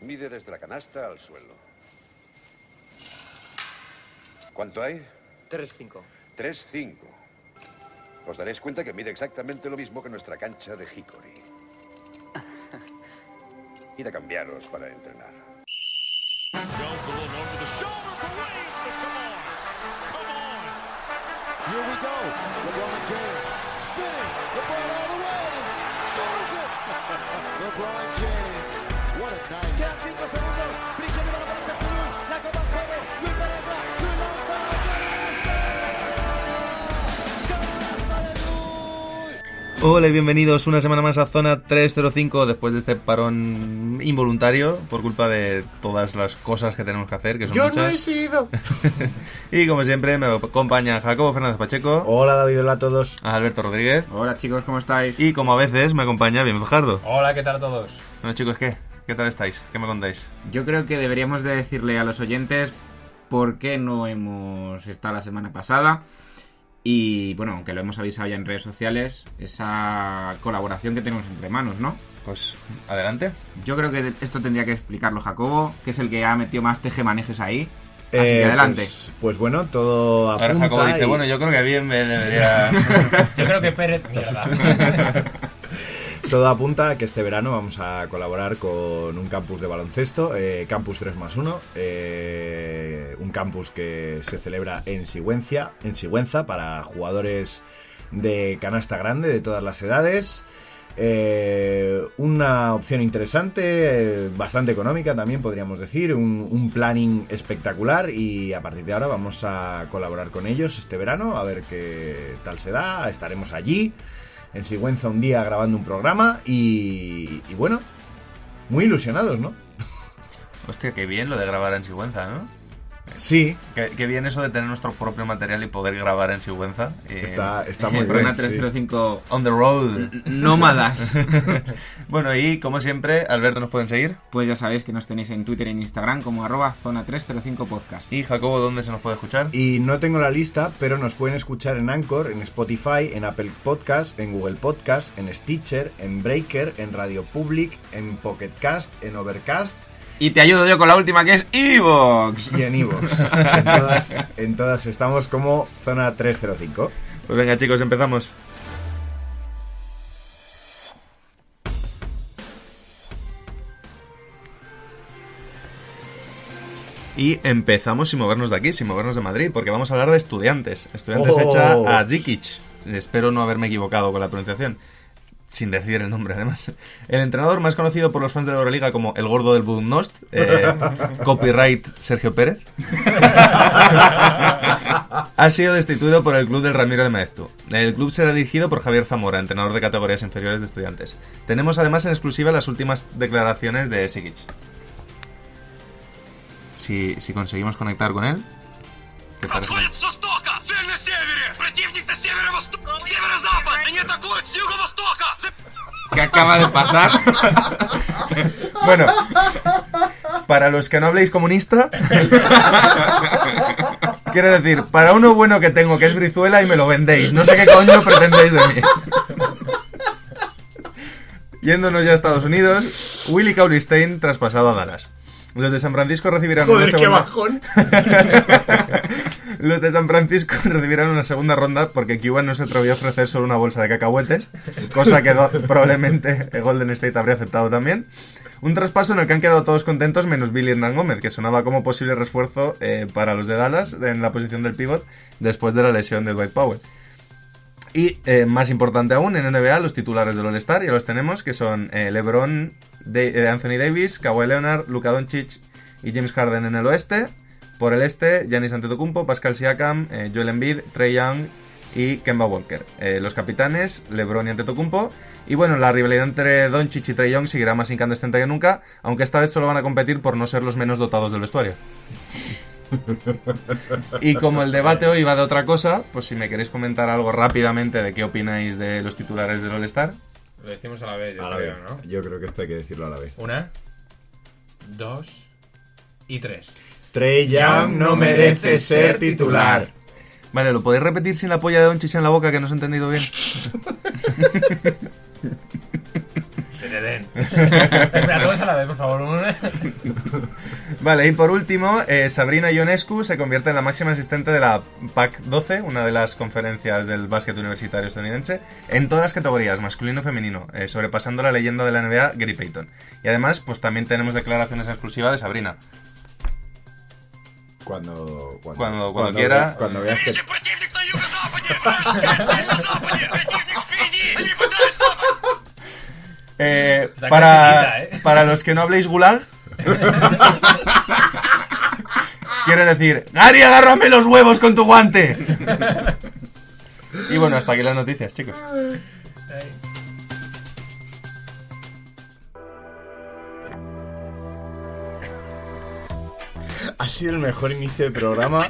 Mide desde la canasta al suelo. ¿Cuánto hay? 3-5. 3-5. Os daréis cuenta que mide exactamente lo mismo que nuestra cancha de Hickory. Id a cambiaros para entrenar. Here we go. LeBron James spinning. LeBron all the way. Scores it. LeBron James. What a night. Quedan 5 segundos. Prisiones para Perú. La copa en juego. Luis Pereira. Luis lanza. ¡Canasta de Luis! Hola y bienvenidos una semana más a Zona 305 después de este parón involuntario por culpa de todas las cosas que tenemos que hacer, que son Yo no muchas. he sido. y como siempre me acompaña Jacobo Fernández Pacheco, Hola David, hola a todos. Alberto Rodríguez Hola chicos, ¿cómo estáis? y como a veces me acompaña Bien Fajardo. Hola, ¿qué tal a todos? Bueno chicos, ¿qué? ¿Qué tal estáis? ¿Qué me contáis? Yo creo que deberíamos de decirle a los oyentes por qué no hemos estado la semana pasada. Y bueno, aunque lo hemos avisado ya en redes sociales, esa colaboración que tenemos entre manos, ¿no? Pues adelante. Yo creo que esto tendría que explicarlo Jacobo, que es el que ha metido más tejemanejes ahí. Así Eh, que adelante. Pues, pues bueno, todo Ahora apunta Jacobo dice, y- bueno, yo creo que bien me debería... Yo creo que Pérez, mierda. todo apunta a que este verano vamos a colaborar con un campus de baloncesto, eh, Campus 3 más 1, eh, un campus que se celebra en Sigüenza, en Sigüenza para jugadores de canasta grande de todas las edades. Eh, una opción interesante, bastante económica también podríamos decir, un, un planning espectacular y a partir de ahora vamos a colaborar con ellos este verano a ver qué tal se da, estaremos allí en Sigüenza un día grabando un programa y, bueno, muy ilusionados, ¿no? Hostia, qué bien lo de grabar en Sigüenza, ¿no? Sí, Qué, qué bien eso de tener nuestro propio material y poder grabar en Sigüenza. y- está, está muy Zona bien. sí. 305 On the road. nómadas. bueno, y como siempre, Alberto, ¿nos pueden seguir? Pues ya sabéis que nos tenéis en Twitter y en Instagram como arroba zona 305 podcast. Y Jacobo, ¿dónde se nos puede escuchar? Y no tengo la lista, pero nos pueden escuchar en Anchor, en Spotify, en Apple Podcast, en Google Podcast, en Stitcher, en Breaker, en Radio Public, en Pocket Cast, en Overcast Y te ayudo yo con la última que es Evox. y en Evox. en, todas, en todas estamos como Zona 305. Pues venga, chicos, empezamos. Y empezamos sin movernos de aquí, sin movernos de Madrid, porque vamos a hablar de estudiantes. Estudiantes Oh. hecha a Dzikic. Espero no haberme equivocado con la pronunciación. Sin decir el nombre, además. El entrenador más conocido por los fans de la Euroliga como el gordo del Budnost, eh, copyright Sergio Pérez, ha sido destituido por el club del Ramiro de Maeztu. El club será dirigido por Javier Zamora, entrenador de categorías inferiores de estudiantes. Tenemos además en exclusiva las últimas declaraciones de Sikic. Si, si conseguimos conectar con él. ¿Te parece? ¿Qué acaba de pasar? Bueno, para los que no habléis comunista, quiero decir, para uno bueno que tengo, que es Brizuela, y me lo vendéis. No sé qué coño pretendéis de mí. Yéndonos ya a Estados Unidos, Willy Cauley-Stein traspasado a Dallas. Los de San Francisco recibirán una Joder, qué segunda... bajón. Los de San Francisco recibirán una segunda ronda porque Cuban no se atrevió a ofrecer solo una bolsa de cacahuetes, cosa que probablemente Golden State habría aceptado también. Un traspaso en el que han quedado todos contentos menos Billy Hernán Gómez, que sonaba como posible refuerzo eh, para los de Dallas en la posición del pivot después de la lesión de Dwight Powell. Y eh, más importante aún, en NBA los titulares del All-Star ya los tenemos, que son eh, LeBron, de- Anthony Davis, Kawhi Leonard, Luka Doncic y James Harden en el oeste. Por el este, Giannis Antetokounmpo, Pascal Siakam, eh, Joel Embiid, Trey Young y Kemba Walker. Eh, los capitanes, LeBron y Antetokounmpo. Y bueno, la rivalidad entre Doncic y Trey Young seguirá más incandescente que nunca, aunque esta vez solo van a competir por no ser los menos dotados del vestuario. Y como el debate hoy va de otra cosa, pues si me queréis comentar algo rápidamente de qué opináis de los titulares del All-Star. Lo decimos a la vez, yo A la creo, vez. ¿no? Yo creo que esto hay que decirlo a la vez. Una, dos y tres. Trey Young no merece ser titular. Vale, ¿lo podéis repetir sin la polla de Doncic en la boca que no os he entendido bien? Espera, todos a la vez, por favor. Vale, y por último, eh, Sabrina Ionescu se convierte en la máxima asistente de la PAC 12, una de las conferencias del básquet universitario estadounidense, en todas las categorías, masculino y femenino, eh, sobrepasando la leyenda de la NBA, Gary Payton. Y además, pues también tenemos declaraciones exclusivas de Sabrina. Cuando, cuando, cuando, quiera. Eh, para, para los que no habléis gulag, quiere decir, Gary, agárrame los huevos con tu guante. y bueno, hasta aquí las noticias, chicos. Ha sido el mejor inicio de programa.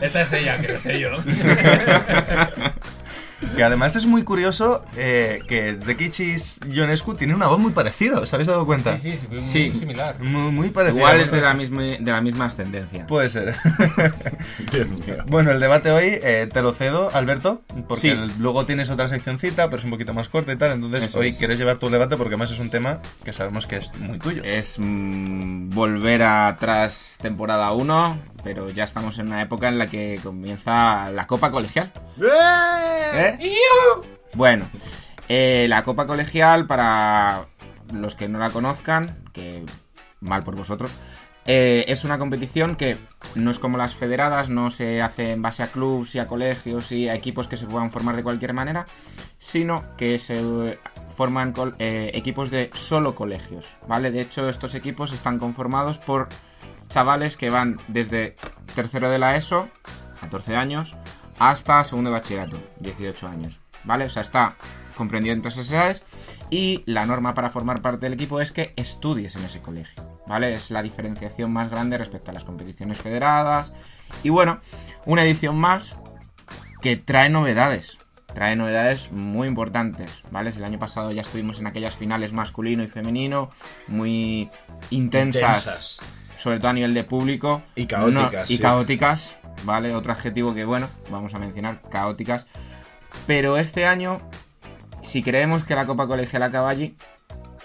Esta es ella, que no sé yo. Que además es muy curioso eh, que Zekichis Ionescu tiene una voz muy parecida, ¿os habéis dado cuenta? Sí, sí, sí, muy, Sí. muy similar. Muy, muy parecida. Igual es de la misma, de la misma ascendencia. Puede ser. Bueno, el debate hoy eh, te lo cedo, Alberto, porque Sí. el- luego tienes otra seccioncita, pero es un poquito más corta y tal. Entonces Eso hoy es. quieres llevar tu debate porque además es un tema que sabemos que es muy tuyo. Es mm, volver atrás temporada 1, pero ya estamos en una época en la que comienza la Copa Colegial. ¿Eh? Bueno, eh, la Copa Colegial, para los que no la conozcan, que mal por vosotros, eh, es una competición que no es como las federadas, no se hace en base a clubs y a colegios y a equipos que se puedan formar de cualquier manera, sino que se forman eh, equipos de solo colegios, ¿vale? De hecho, estos equipos están conformados por chavales que van desde tercero de la ESO, 14 años, hasta segundo de bachillerato, 18 años, ¿vale? O sea, está comprendido entre esas edades y la norma para formar parte del equipo es que estudies en ese colegio, ¿vale? Es la diferenciación más grande respecto a las competiciones federadas y bueno, una edición más que trae novedades. Trae novedades muy importantes, ¿vale? El año pasado ya estuvimos en aquellas finales masculino y femenino, muy intensas, Intensas. Sobre todo a nivel de público. Y caóticas, y sí. caóticas, ¿vale? Otro adjetivo que, bueno, vamos a mencionar, caóticas. Pero este año, si creemos que la Copa Colegial acaba allí,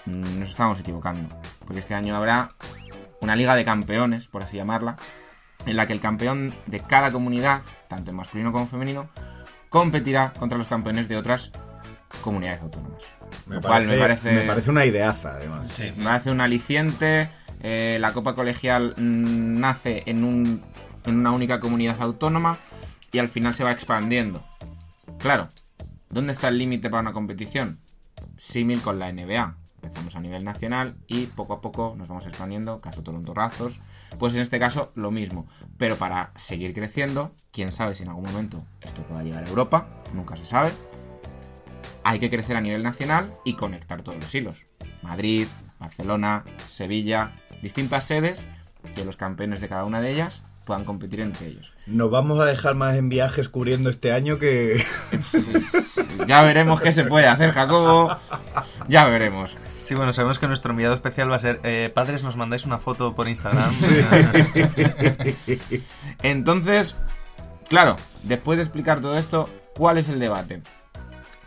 mm, nos estamos equivocando. Porque este año habrá una liga de campeones, por así llamarla, en la que el campeón de cada comunidad, tanto en masculino como en femenino, competirá contra los campeones de otras comunidades autónomas. Me Lo cual parece, me parece, me parece una ideaza, además. Sí, sí. me parece un aliciente. Eh, la Copa Colegial mm, nace en, un, en una única comunidad autónoma y al final se va expandiendo. Claro, ¿dónde está el límite para una competición? Símil con la NBA. Empezamos a nivel nacional y poco a poco nos vamos expandiendo, caso Toronto-Razos. Pues en este caso lo mismo. Pero para seguir creciendo, quién sabe si en algún momento esto pueda llegar a Europa, nunca se sabe. Hay que crecer a nivel nacional y conectar todos los hilos. Madrid, Barcelona, Sevilla, distintas sedes, que los campeones de cada una de ellas puedan competir entre ellos. Nos vamos a dejar más en viajes cubriendo este año que... Ya veremos qué se puede hacer, Jacobo. Ya veremos. Sí, bueno, sabemos que nuestro enviado especial va a ser eh, padres, nos mandáis una foto por Instagram. Entonces, claro, después de explicar todo esto, ¿cuál es el debate?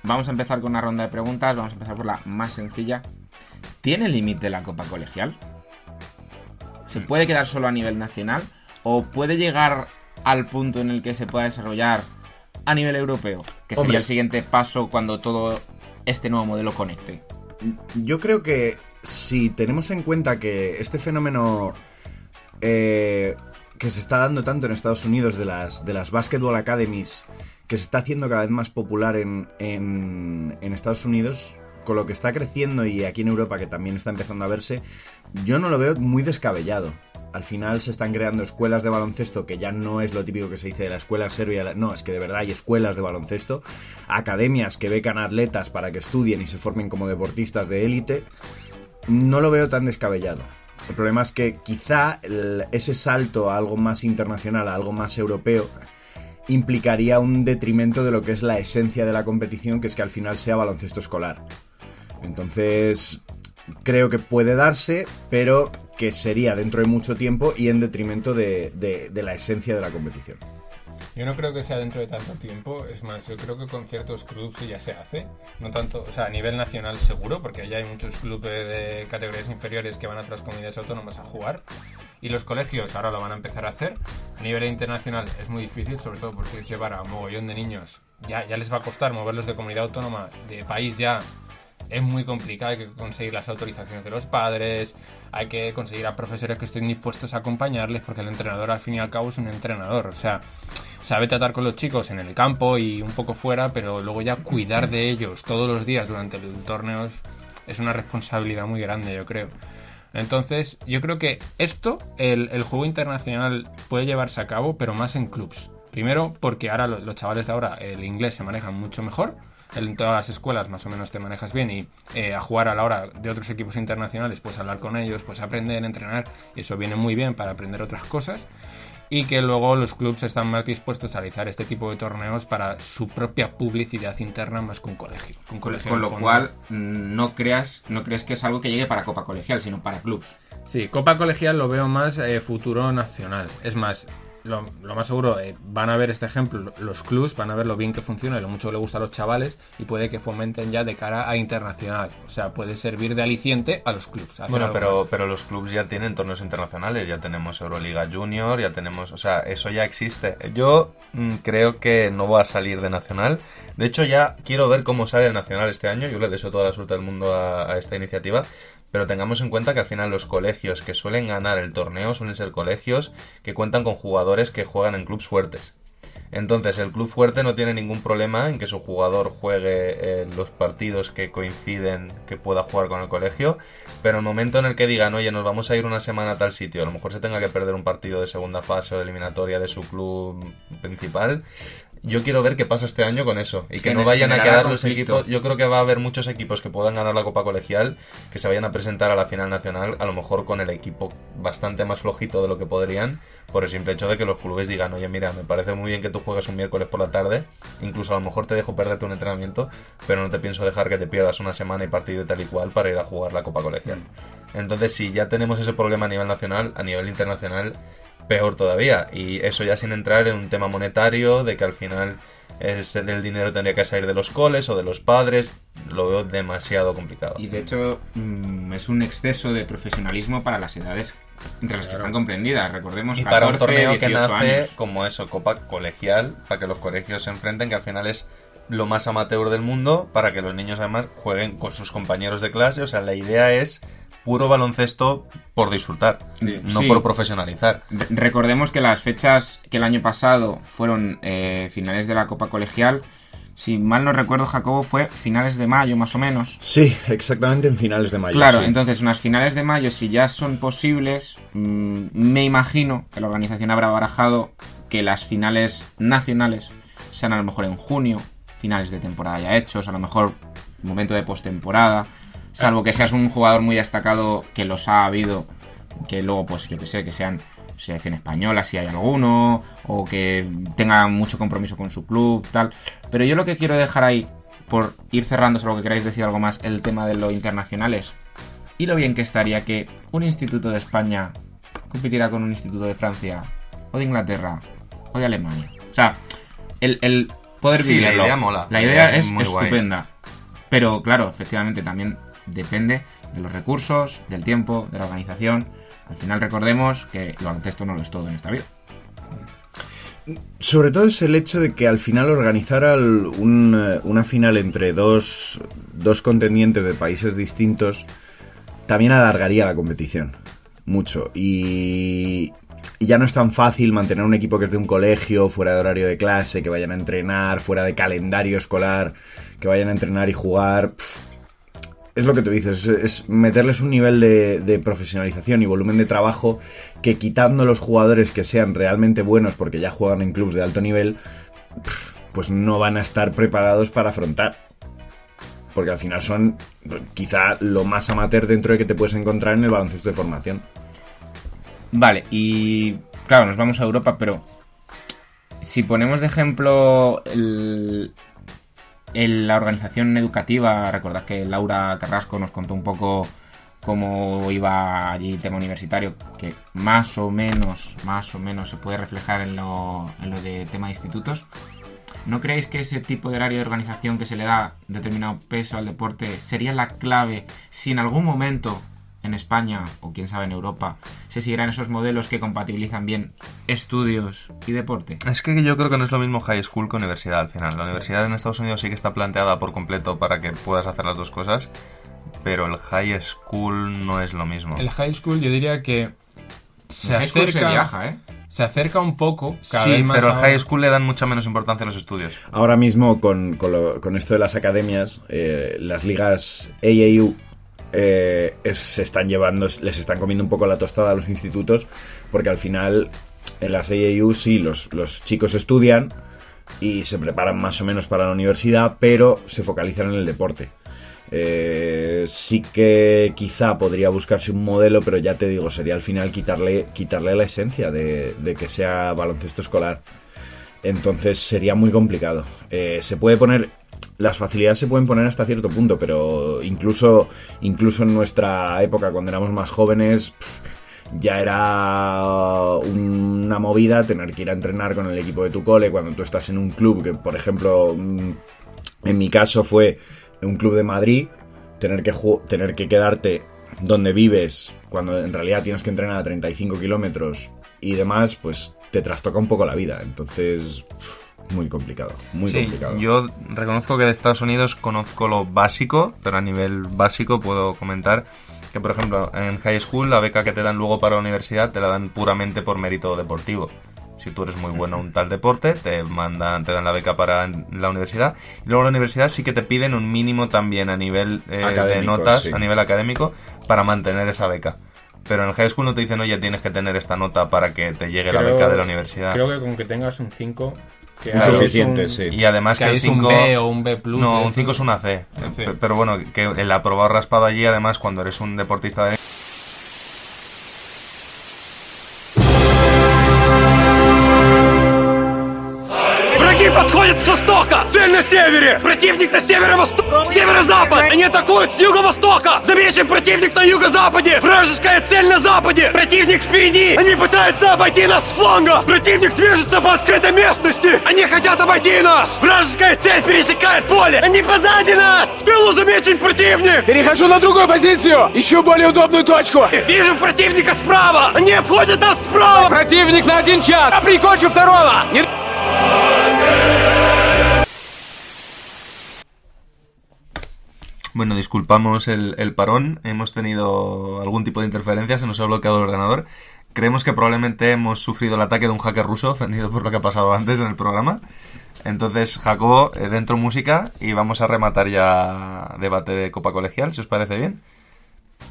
Vamos a empezar con una ronda de preguntas, vamos a empezar por la más sencilla. ¿Tiene límite la Copa Colegial? ¿Se puede quedar solo a nivel nacional? ¿O puede llegar al punto en el que se pueda desarrollar a nivel europeo? Que sería Hombre. el siguiente paso cuando todo este nuevo modelo conecte. Yo creo que si tenemos en cuenta que este fenómeno eh, que se está dando tanto en Estados Unidos de las, de las Basketball Academies, que se está haciendo cada vez más popular en, en, en Estados Unidos, con lo que está creciendo y aquí en Europa que también está empezando a verse, yo no lo veo muy descabellado. Al final se están creando escuelas de baloncesto que ya no es lo típico que se dice de la escuela serbia. No, es que de verdad hay escuelas de baloncesto, academias que becan a atletas para que estudien y se formen como deportistas de élite. No lo veo tan descabellado. El problema es que quizá ese salto a algo más internacional, a algo más europeo, implicaría un detrimento de lo que es la esencia de la competición, que es que al final sea baloncesto escolar. Entonces, creo que puede darse, pero que sería dentro de mucho tiempo y en detrimento de, de- de la esencia de la competición. Yo no creo que sea dentro de tanto tiempo, es más, yo creo que con ciertos clubes ya se hace, no tanto, o sea, a nivel nacional seguro, porque ya hay muchos clubes de categorías inferiores que van a otras comunidades autónomas a jugar, y los colegios ahora lo van a empezar a hacer. A nivel internacional es muy difícil, sobre todo porque llevar a un mogollón de niños, ya, ya les va a costar moverlos de comunidad autónoma, de país ya es muy complicado, hay que conseguir las autorizaciones de los padres, hay que conseguir a profesores que estén dispuestos a acompañarles, porque el entrenador al fin y al cabo es un entrenador, o sea, sabe tratar con los chicos en el campo y un poco fuera, pero luego ya cuidar de ellos todos los días durante el torneo es, una responsabilidad muy grande, yo creo. Entonces, yo creo que esto, el, el juego internacional puede llevarse a cabo, pero más en clubs. Primero, porque ahora lo- los chavales de ahora el inglés se manejan mucho mejor. En todas las escuelas más o menos te manejas bien y eh, a jugar a la hora de otros equipos internacionales, pues hablar con ellos, pues aprender, entrenar, eso viene muy bien para aprender otras cosas. Y que luego los clubs están más dispuestos a realizar este tipo de torneos para su propia publicidad interna más que un colegio. que un Con, colegio con lo fondo- cual, mm, no creas, no crees que es algo que llegue para Copa Colegial, sino para clubs. Sí, Copa Colegial lo veo más eh, futuro nacional. Es más, lo, lo más seguro, eh, van a ver este ejemplo, los clubs van a ver lo bien que funciona y lo mucho que le gusta a los chavales y puede que fomenten ya de cara a internacional. O sea, puede servir de aliciente a los clubs. Bueno, pero, más. pero los clubes ya tienen torneos internacionales, ya tenemos Euroliga Junior, ya tenemos, o sea, eso ya existe. Yo mm, creo que no va a salir de Nacional. De hecho, ya quiero ver cómo sale el Nacional este año. Yo le deseo toda la suerte del mundo a, a esta iniciativa. Pero tengamos en cuenta que al final los colegios que suelen ganar el torneo suelen ser colegios que cuentan con jugadores que juegan en clubes fuertes. Entonces, el club fuerte no tiene ningún problema en que su jugador juegue eh, los partidos que coinciden que pueda jugar con el colegio, pero el momento en el que digan, oye, nos vamos a ir una semana a tal sitio, a lo mejor se tenga que perder un partido de segunda fase o de eliminatoria de su club principal. Yo quiero ver qué pasa este año con eso y que no vayan a quedar los conflicto. equipos. Yo creo que va a haber muchos equipos que puedan ganar la Copa Colegial que se vayan a presentar a la final nacional, a lo mejor con el equipo bastante más flojito de lo que podrían, por el simple hecho de que los clubes digan, oye, mira, me parece muy bien que tú juegues un miércoles por la tarde, incluso a lo mejor te dejo perderte un entrenamiento, pero no te pienso dejar que te pierdas una semana y partido y tal y cual para ir a jugar la Copa Colegial. Entonces, si ya tenemos ese problema a nivel nacional, a nivel internacional, peor todavía. Y eso ya sin entrar en un tema monetario, de que al final es, el dinero tendría que salir de los coles o de los padres, lo veo demasiado complicado. Y de hecho, mm, es un exceso de profesionalismo para las edades entre las que están comprendidas. Recordemos, Y para un 14, torneo que 18 nace años. como eso, Copa Colegial, para que los colegios se enfrenten, que al final es lo más amateur del mundo, para que los niños además jueguen con sus compañeros de clase. O sea, la idea es puro baloncesto por disfrutar, Sí. no Sí. por profesionalizar. Re- Recordemos que las fechas que el año pasado fueron eh, finales de la Copa Colegial. Si mal no recuerdo, Jacobo, fue finales de mayo más o menos. Sí, exactamente en finales de mayo. Claro, sí. entonces unas finales de mayo, si ya son posibles, mm, me imagino que la organización habrá barajado que las finales nacionales sean a lo mejor en junio, finales de temporada ya hechos, a lo mejor momento de postemporada, salvo que seas un jugador muy destacado que los ha habido, que luego pues yo que sé, que sean selección española si hay alguno, o que tenga mucho compromiso con su club, tal. Pero yo lo que quiero dejar ahí, por ir cerrando, solo que queráis decir algo más, el tema de lo internacionales. Y lo bien que estaría que un instituto de España compitiera con un instituto de Francia, o de Inglaterra, o de Alemania. O sea, el, el poder Sí, la vivirlo. idea mola. La idea es estupenda. Pero claro, efectivamente también depende de los recursos, del tiempo, de la organización. Al final recordemos que el baloncesto no lo es todo en esta vida. Sobre todo es el hecho de que al final organizar un, eh, una final entre dos, dos contendientes de países distintos también alargaría la competición. Mucho. Y, y ya no es tan fácil mantener un equipo que es de un colegio, fuera de horario de clase, que vayan a entrenar, fuera de calendario escolar, que vayan a entrenar y jugar. Es lo que tú dices, es, es meterles un nivel de, profesionalización y volumen de trabajo que quitando los jugadores que sean realmente buenos porque ya juegan en clubes de alto nivel, pues no van a estar preparados para afrontar. Porque al final son quizá lo más amateur dentro de que te puedes encontrar en el baloncesto de formación. Vale, y claro, nos vamos a Europa, pero si ponemos de ejemplo el, el- la organización educativa, recordad que Laura Carrasco nos contó un poco cómo iba allí el tema universitario, que más o menos, más o menos se puede reflejar en lo, en lo de tema de institutos. ¿No creéis que ese tipo de horario de organización que se le da determinado peso al deporte sería la clave si en algún momento en España o quién sabe en Europa se siguieran esos modelos que compatibilizan bien estudios y deporte? Es que yo creo que no es lo mismo high school que universidad al final. La universidad en Estados Unidos sí que está planteada por completo para que puedas hacer las dos cosas, pero el high school no es lo mismo. El high school yo diría que se En high school acerca, se viaja, ¿eh? se acerca un poco. Cada Sí, vez más pero al high school le dan mucha menos importancia a los estudios. Ahora mismo, con, con lo- con esto de las academias, eh, las ligas AAU eh, se están llevando, les están comiendo un poco la tostada a los institutos, porque al final en las AAU sí, los, los chicos estudian y se preparan más o menos para la universidad, pero se focalizan en el deporte. Eh, sí que quizá podría buscarse un modelo, pero ya te digo, sería al final quitarle, quitarle la esencia de, de que sea baloncesto escolar. Entonces sería muy complicado. Eh, se puede poner. Las facilidades se pueden poner hasta cierto punto, pero incluso, incluso en nuestra época, cuando éramos más jóvenes, ya era una movida tener que ir a entrenar con el equipo de tu cole cuando tú estás en un club que, por ejemplo, mm, en mi caso fue un club de Madrid, tener que, tener que quedarte donde vives cuando en realidad tienes que entrenar a 35 kilómetros y demás, pues te trastoca un poco la vida. Entonces, muy complicado, muy sí, complicado. yo reconozco que de Estados Unidos conozco lo básico, pero a nivel básico puedo comentar que, por ejemplo, en high school la beca que te dan luego para la universidad te la dan puramente por mérito deportivo. Si tú eres muy bueno en un tal deporte, te mandan, te dan la beca para la universidad. Y luego en la universidad sí que te piden un mínimo también a nivel eh, de notas, sí. a nivel académico, para mantener esa beca. Pero en el high school no te dicen, oye, tienes que tener esta nota para que te llegue la beca de la universidad. Creo que con que tengas un 5. Que Es ahí es suficiente, un- sí. Y además Que que, ahí el es un 5... B o un B plus No, de un esto. 5 es una C. Un C. P- Pero bueno, que el aprobado raspado allí, además, cuando eres un deportista de... Враги подходят с востока! Цель на севере! Противник на северо-восток! Северо-запад! Они атакуют с юго-востока! Замечен противник на юго-западе! Вражеская цель на западе! Противник впереди! Они пытаются обойти нас с фланга! Противник движется по открытой местности! Они хотят обойти нас! Вражеская цель пересекает поле! Они позади нас! В тылу замечен противник! Перехожу на другую позицию. Ищу более удобную точку. Вижу противника справа! Они обходят нас справа! Противник на один час. Я прикончу второго. Не Bueno, disculpamos el, el parón. Hemos tenido algún tipo de interferencia, se nos ha bloqueado el ordenador. Creemos que probablemente hemos sufrido el ataque de un hacker ruso, ofendido por lo que ha pasado antes en el programa. Entonces, Jacobo, eh, dentro música y vamos a rematar ya debate de Copa Colegial, si os parece bien.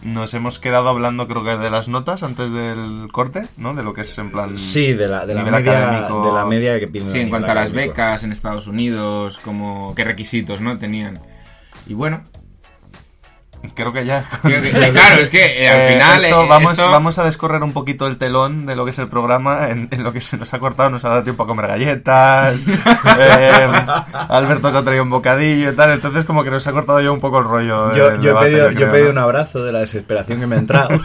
Nos hemos quedado hablando, creo que de las notas antes del corte, ¿no? De lo que es en plan. Sí, de la, de la nivel media, académico. de la media que piden. Sí, en cuanto a las académico. becas en Estados Unidos, como qué requisitos no tenían. Y bueno, Creo que ya. creo que- claro, es que eh, al Eh, final esto, eh, vamos, esto- vamos a descorrer un poquito el telón de lo que es el programa. En, en lo que se nos ha cortado, nos ha dado tiempo a comer galletas. eh, Alberto se ha traído un bocadillo y tal. Entonces, como que nos ha cortado ya un poco el rollo. Yo, del yo he pedido, yo he pedido ¿no? un abrazo de la desesperación que me ha entrado.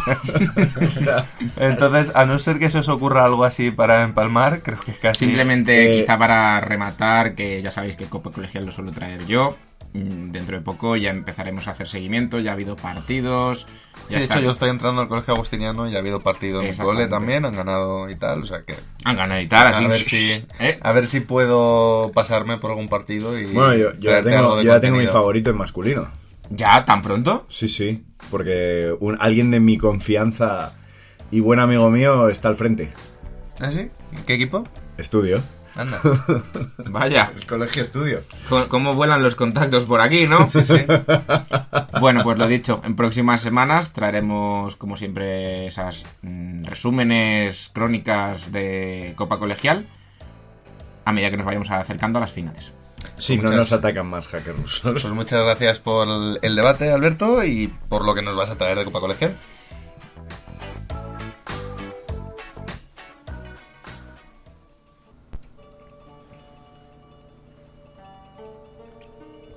Entonces, a no ser que se os ocurra algo así para empalmar, creo que es casi. Simplemente, Eh, quizá para rematar, que ya sabéis que Copa Colegial lo suelo traer yo. Mm, Dentro de poco ya empezaremos a hacer seguimiento, ya ha habido partidos. Sí, de hecho, yo estoy entrando al colegio agustiniano y ha habido partido en mi cole también, han ganado y tal, o sea que. Han ganado y tal, así. a ver si ¿eh? a ver si puedo pasarme por algún partido y bueno, yo, yo ya tengo, ya tengo mi favorito en masculino. ¿Ya? ¿Tan pronto? Sí, sí. Porque un, alguien de mi confianza y buen amigo mío está al frente. ¿Ah, sí? ¿Qué equipo? Estudio. Anda. Vaya, El colegio estudio. cómo vuelan los contactos por aquí, ¿no? Sí, sí. Bueno, pues lo dicho, en próximas semanas traeremos, como siempre, esas mm, resúmenes crónicas de Copa Colegial a medida que nos vayamos acercando a las finales. Sí, no nos atacan más hackers rusos. Pues muchas gracias por el debate, Alberto, y por lo que nos vas a traer de Copa Colegial.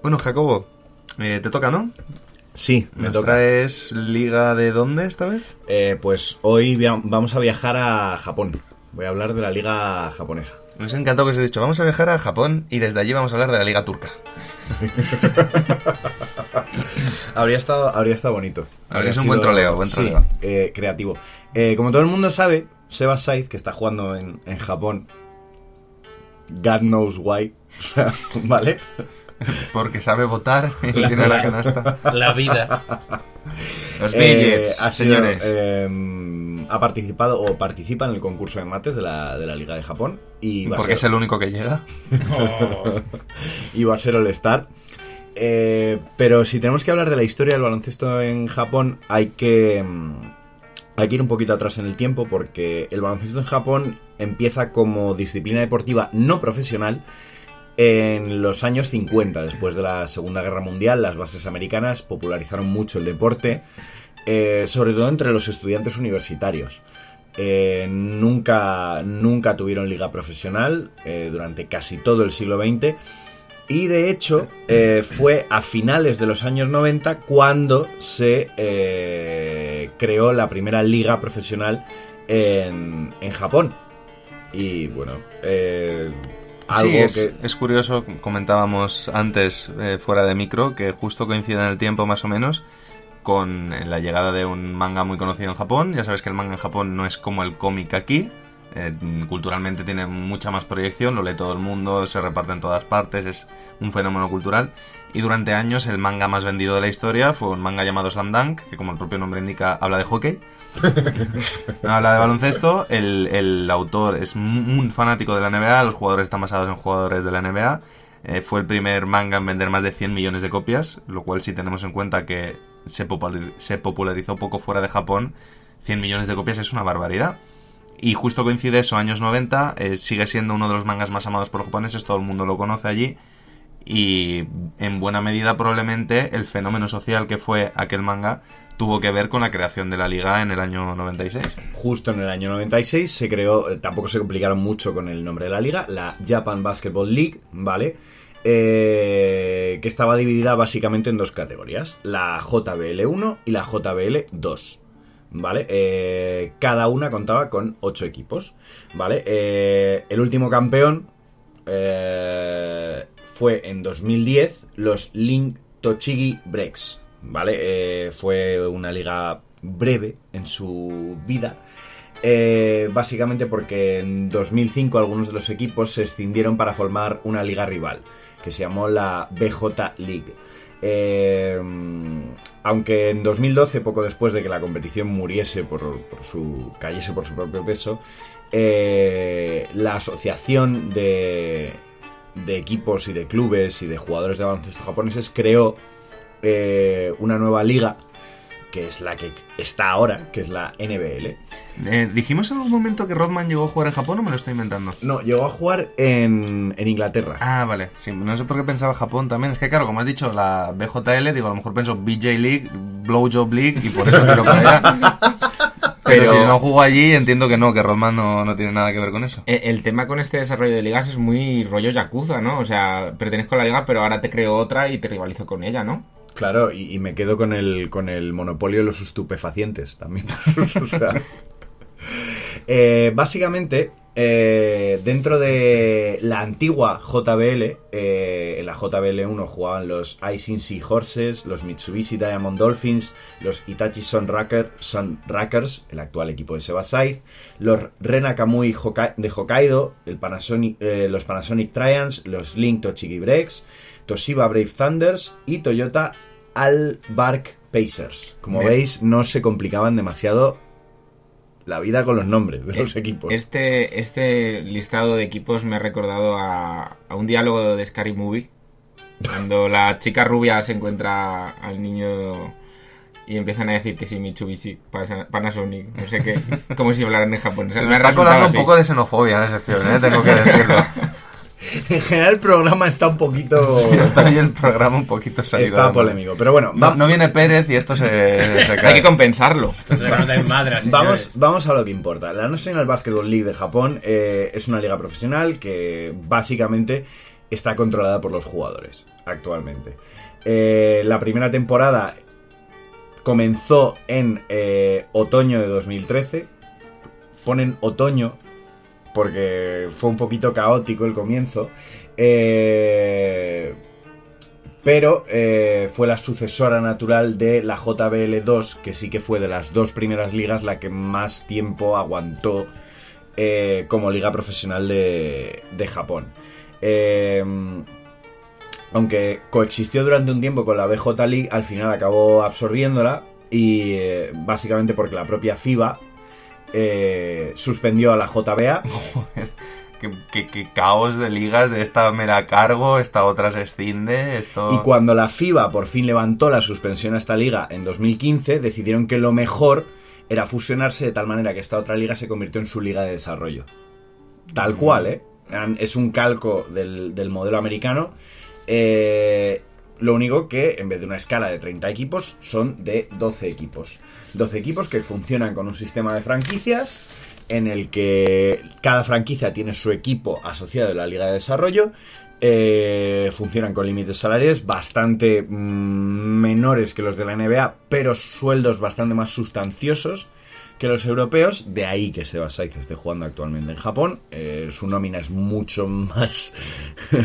Bueno, Jacobo, eh, te toca, ¿no? Sí, Me me toca es Liga de dónde esta vez? Eh, pues hoy vamos a viajar a Japón. Voy a hablar de la liga japonesa. Nos ha encantado que os he dicho, vamos a viajar a Japón y desde allí vamos a hablar de la Liga Turca. Habría estado, habría estado bonito. Habría sido un buen troleo, buen sí, troleo. eh, creativo. Eh, como todo el mundo sabe, Sebas Said, que está jugando en, en Japón, God knows why, ¿vale? Porque sabe votar y La- tiene la la- canasta. La vida. Los Eh, billets, ha sido, señores. eh, ha participado o participa en el concurso de mates de la, de la Liga de Japón. Y va, a Porque es el único que llega. Oh. y va a ser All-Star. Eh, pero si tenemos que hablar de la historia del baloncesto en Japón, hay que, mm, hay que ir un poquito atrás en el tiempo porque el baloncesto en Japón empieza como disciplina deportiva no profesional en los años 50, después de la Segunda Guerra Mundial, las bases americanas popularizaron mucho el deporte, eh, sobre todo entre los estudiantes universitarios. Eh, nunca, nunca tuvieron liga profesional eh, durante casi todo el siglo XX. Y de hecho, fue a finales de los años 90 cuando se creó la primera liga profesional en, en Japón. Y bueno, eh, algo sí, es, que. es curioso, comentábamos antes eh, fuera de micro, que justo coincide en el tiempo más o menos con la llegada de un manga muy conocido en Japón. Ya sabes que el manga en Japón no es como el cómic aquí. Eh, culturalmente tiene mucha más proyección, lo lee todo el mundo, se reparte en todas partes, es un fenómeno cultural. Y durante años el manga más vendido de la historia fue un manga llamado Slam Dunk, que como el propio nombre indica habla de hockey. No habla de baloncesto, el, el autor es un fanático de la NBA, los jugadores están basados en jugadores de la NBA. Eh, fue el primer manga en vender más de 100 millones de copias, lo cual si tenemos en cuenta que se popularizó poco fuera de Japón, 100 millones de copias es una barbaridad. Y justo coincide eso, años 90, eh, sigue siendo uno de los mangas más amados por los japoneses, todo el mundo lo conoce allí. Y en buena medida probablemente el fenómeno social que fue aquel manga tuvo que ver con la creación de la liga en el año 96. Justo en el año 96 se creó, eh, tampoco se complicaron mucho con el nombre de la liga, la Japan Basketball League, ¿vale? Eh, que estaba dividida básicamente en dos categorías, la JBL1 y la JBL2. ¿Vale? Eh, cada una contaba con ocho equipos. ¿Vale? Eh, el último campeón eh, fue en 2010 los Link Tochigi Breaks. ¿Vale? Fue una liga breve en su vida. Básicamente porque en 2005 algunos de los equipos se escindieron para formar una liga rival, que se llamó la BJ League. Eh, aunque en 2012, poco después de que la competición muriese por, por su. cayese por su propio peso, eh, la asociación de, de equipos y de clubes y de jugadores de baloncesto japoneses creó eh, una nueva liga que es la que está ahora, que es la NBL. Eh, ¿Dijimos en algún momento que Rodman llegó a jugar en Japón o me lo estoy inventando? No, llegó a jugar en, en Inglaterra. Ah, vale. Sí, no sé por qué pensaba Japón también. Es que, claro, como has dicho, la BJL, digo, a lo mejor pienso BJ League, Blowjob League, y por eso tiro para allá. Pero, Pero- si no jugó allí, entiendo que no, que Rodman no, no tiene nada que ver con eso. Eh, El tema con este desarrollo de ligas es muy rollo Yakuza, ¿no? O sea, pertenezco a la liga, pero ahora te creo otra y te rivalizo con ella, ¿no? Claro, y, me quedo con el, con el monopolio de los estupefacientes también. Eh, básicamente, eh, dentro de la antigua JBL, eh, en la JBL1 jugaban los Icing Sea Horses, los Mitsubishi Diamond Dolphins, los Itachi Sun, Racker, Sun Rackers, el actual equipo de Seba Said, los Rena Kamui Hoka- de Hokkaido, los Panasonic Trians, los Link Tochigi Breaks, Toshiba Brave Thunders y Toyota Albark Pacers. Como Bien. veis, no se complicaban demasiado la vida con los nombres de los Eh, equipos. Este, este listado de equipos me ha recordado a, a un diálogo de Scary Movie. Cuando la chica rubia se encuentra al niño y empiezan a decir que sí, Mitsubishi, Panasonic, no sé qué. Como si hablaran en japonés. Se Me me ha está colando un poco de xenofobia en la sección, ¿eh? tengo que decirlo. En general, el programa está un poquito. Sí, está ahí el programa un poquito salido. está madre. polémico. Pero bueno, No, va- no viene Pérez y esto se, se Hay cae. que compensarlo. Madras, Vamos, vamos a lo que importa. La National Basketball League de Japón eh, es una liga profesional que básicamente está controlada por los jugadores actualmente. Eh, la primera temporada comenzó en eh, otoño de 2013. Ponen otoño porque fue un poquito caótico el comienzo. Eh, pero eh, fue la sucesora natural de la JBL2, que sí que fue de las dos primeras ligas la que más tiempo aguantó eh, como liga profesional de, de Japón. Aunque coexistió durante un tiempo con la BJ League, al final acabó absorbiéndola y básicamente porque la propia FIBA eh, suspendió a la JBA. Qué, qué- qué caos de ligas, de esta me la cargo, esta otra se escinde, esto... Y cuando la FIBA por fin levantó la suspensión a esta liga en 2015, decidieron que lo mejor era fusionarse de tal manera que esta otra liga se convirtió en su liga de desarrollo. Tal cual, ¿eh? Es un calco del, del modelo americano. Eh, lo único que en vez de una escala de 30 equipos son de 12 equipos. 12 equipos que funcionan con un sistema de franquicias en el que cada franquicia tiene su equipo asociado a la liga de desarrollo. eh, funcionan con límites salariales bastante mm, menores que los de la NBA, pero sueldos bastante más sustanciosos que los europeos. De ahí que Seba Saiz esté jugando actualmente en Japón. Eh, su nómina es mucho más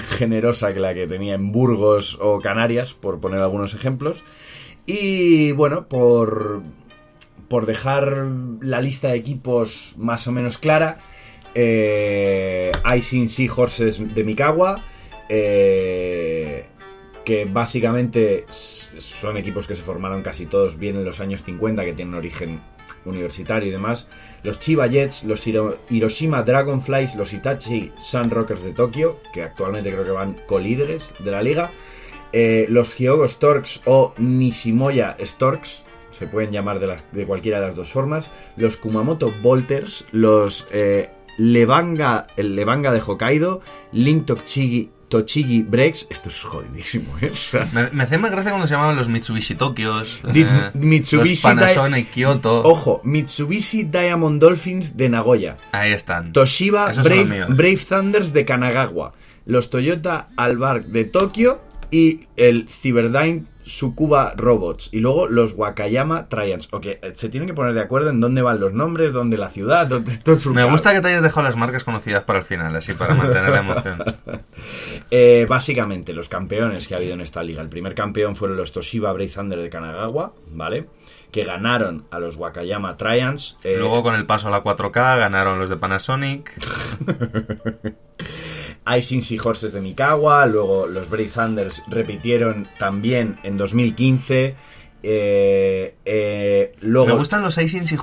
generosa que la que tenía en Burgos o Canarias, por poner algunos ejemplos. Y bueno, por, por dejar la lista de equipos más o menos clara, eh, Icing Seahorses de Mikawa, eh, que básicamente son equipos que se formaron casi todos bien en los años 50, que tienen origen universitario y demás. Los Chiba Jets, los Hiro- Hiroshima Dragonflies, los Itachi Sun Rockers de Tokio, que actualmente creo que van colíderes de la liga. Eh, los Hyogo Storks o Nishimoya Storks, se pueden llamar de, cualquiera de las dos formas. Los Kumamoto Bolters, los eh, Levanga, Levanga de Hokkaido, Link Tochigi, Tochigi Breaks. Esto es jodidísimo, ¿eh? O sea, Me, me hace más gracia cuando se llamaban los Mitsubishi Tokios, eh, Mitsubishi los Panasonic Kyoto. Ojo, Mitsubishi Diamond Dolphins de Nagoya. Ahí están. Toshiba Brave. Brave Thunders de Kanagawa. Los Toyota Albark de Tokio y el Cyberdyne Sukuba Robots. Y luego los Wakayama Trians. Ok, eh, se tienen que poner de acuerdo en dónde van los nombres, dónde la ciudad, dónde Me gusta que te hayas dejado las marcas conocidas para el final, así para mantener la emoción. Eh, básicamente, los campeones que ha habido en esta liga. El primer campeón fueron los Toshiba Brave Thunder de Kanagawa, ¿vale? Que ganaron a los Wakayama Trians. eh, Luego con el paso a la 4K ganaron los de Panasonic. Icing Seahorses de Mikawa, luego los Brave Thunders repitieron también en 2015. eh, eh, luego Me gustan los Icing y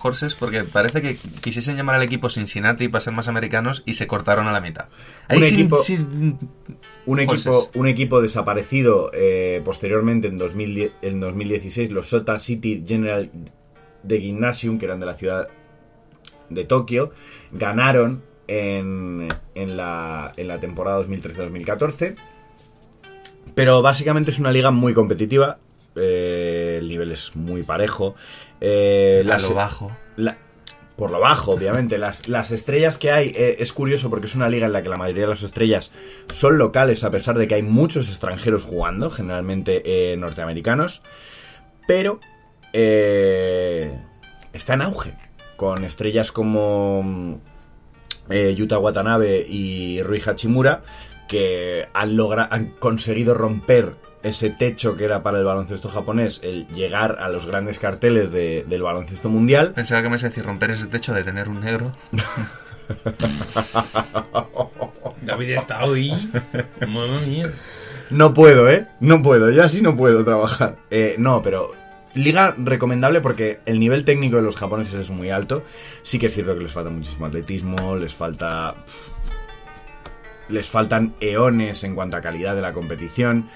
Horses porque parece que quisiesen llamar al equipo Cincinnati para ser más americanos y se cortaron a la mitad. Un equipo- un equipo, un equipo desaparecido eh, posteriormente en, 2010 en 2016, los Sota City General de Gymnasium, que eran de la ciudad de Tokio, ganaron en, en la, en la temporada 2013-2014. Pero básicamente es una liga muy competitiva. eh, el nivel es muy parejo. eh, a lo bajo. la- por lo bajo, obviamente. Las, las estrellas que hay eh, es curioso porque es una liga en la que la mayoría de las estrellas son locales, a pesar de que hay muchos extranjeros jugando, generalmente eh, norteamericanos. Pero está en auge, con estrellas como eh, Yuta Watanabe y Rui Hachimura, que han, logra- han conseguido romper ese techo que era para el baloncesto japonés, el llegar a los grandes carteles de- del baloncesto mundial. Pensaba que me ibas a decir romper ese techo de tener un negro. David está hoy. Mamma mía. No puedo, ¿eh? No puedo, yo así no puedo trabajar. Eh, no, pero liga recomendable porque el nivel técnico de los japoneses es muy alto. Sí que es cierto que les falta muchísimo atletismo, les falta... Les faltan eones en cuanto a calidad de la competición,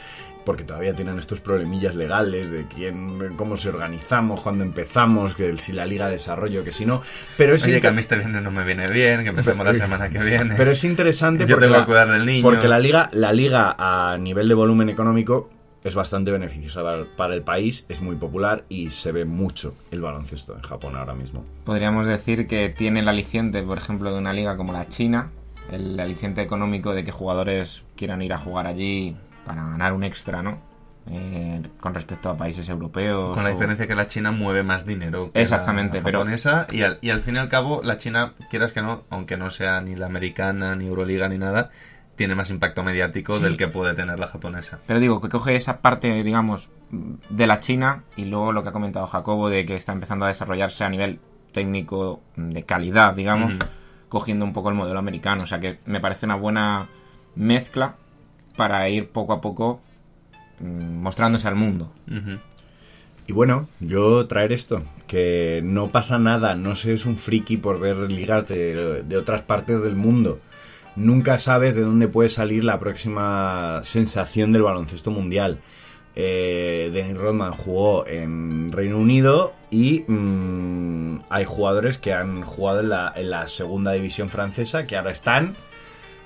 porque todavía tienen estos problemillas legales de quién, cómo se organizamos, cuándo empezamos, que si la liga de desarrollo, que si no. Pero es Oye, que a mí este viernes no me viene bien, que empecemos la semana que viene. Pero es interesante Yo porque, tengo que la, cuidar del niño. porque la liga, la liga a nivel de volumen económico es bastante beneficiosa para, el país, es muy popular y se ve mucho el baloncesto en Japón ahora mismo. Podríamos decir que tiene el aliciente, por ejemplo, de una liga como la China, el aliciente económico de que jugadores quieran ir a jugar allí para ganar un extra, ¿no? eh, con respecto a países europeos. Con la o- diferencia que la China mueve más dinero que Exactamente, la pero- japonesa y al, y al fin y al cabo la China, quieras que no, aunque no sea ni la americana, ni Euroliga, ni nada, tiene más impacto mediático Sí. del que puede tener la japonesa. Pero digo, que coge esa parte, digamos, de la China y luego lo que ha comentado Jacobo de que está empezando a desarrollarse a nivel técnico de calidad, digamos, cogiendo un poco el modelo americano. O sea que me parece una buena mezcla para ir poco a poco mm, mostrándose al mundo. Y bueno, yo traer esto, que no pasa nada, no seas un friki por ver ligas de, de otras partes del mundo. Nunca sabes de dónde puede salir la próxima sensación del baloncesto mundial. Eh, Dennis Rodman jugó en Reino Unido y mm, hay jugadores que han jugado en la, segunda división francesa que ahora están,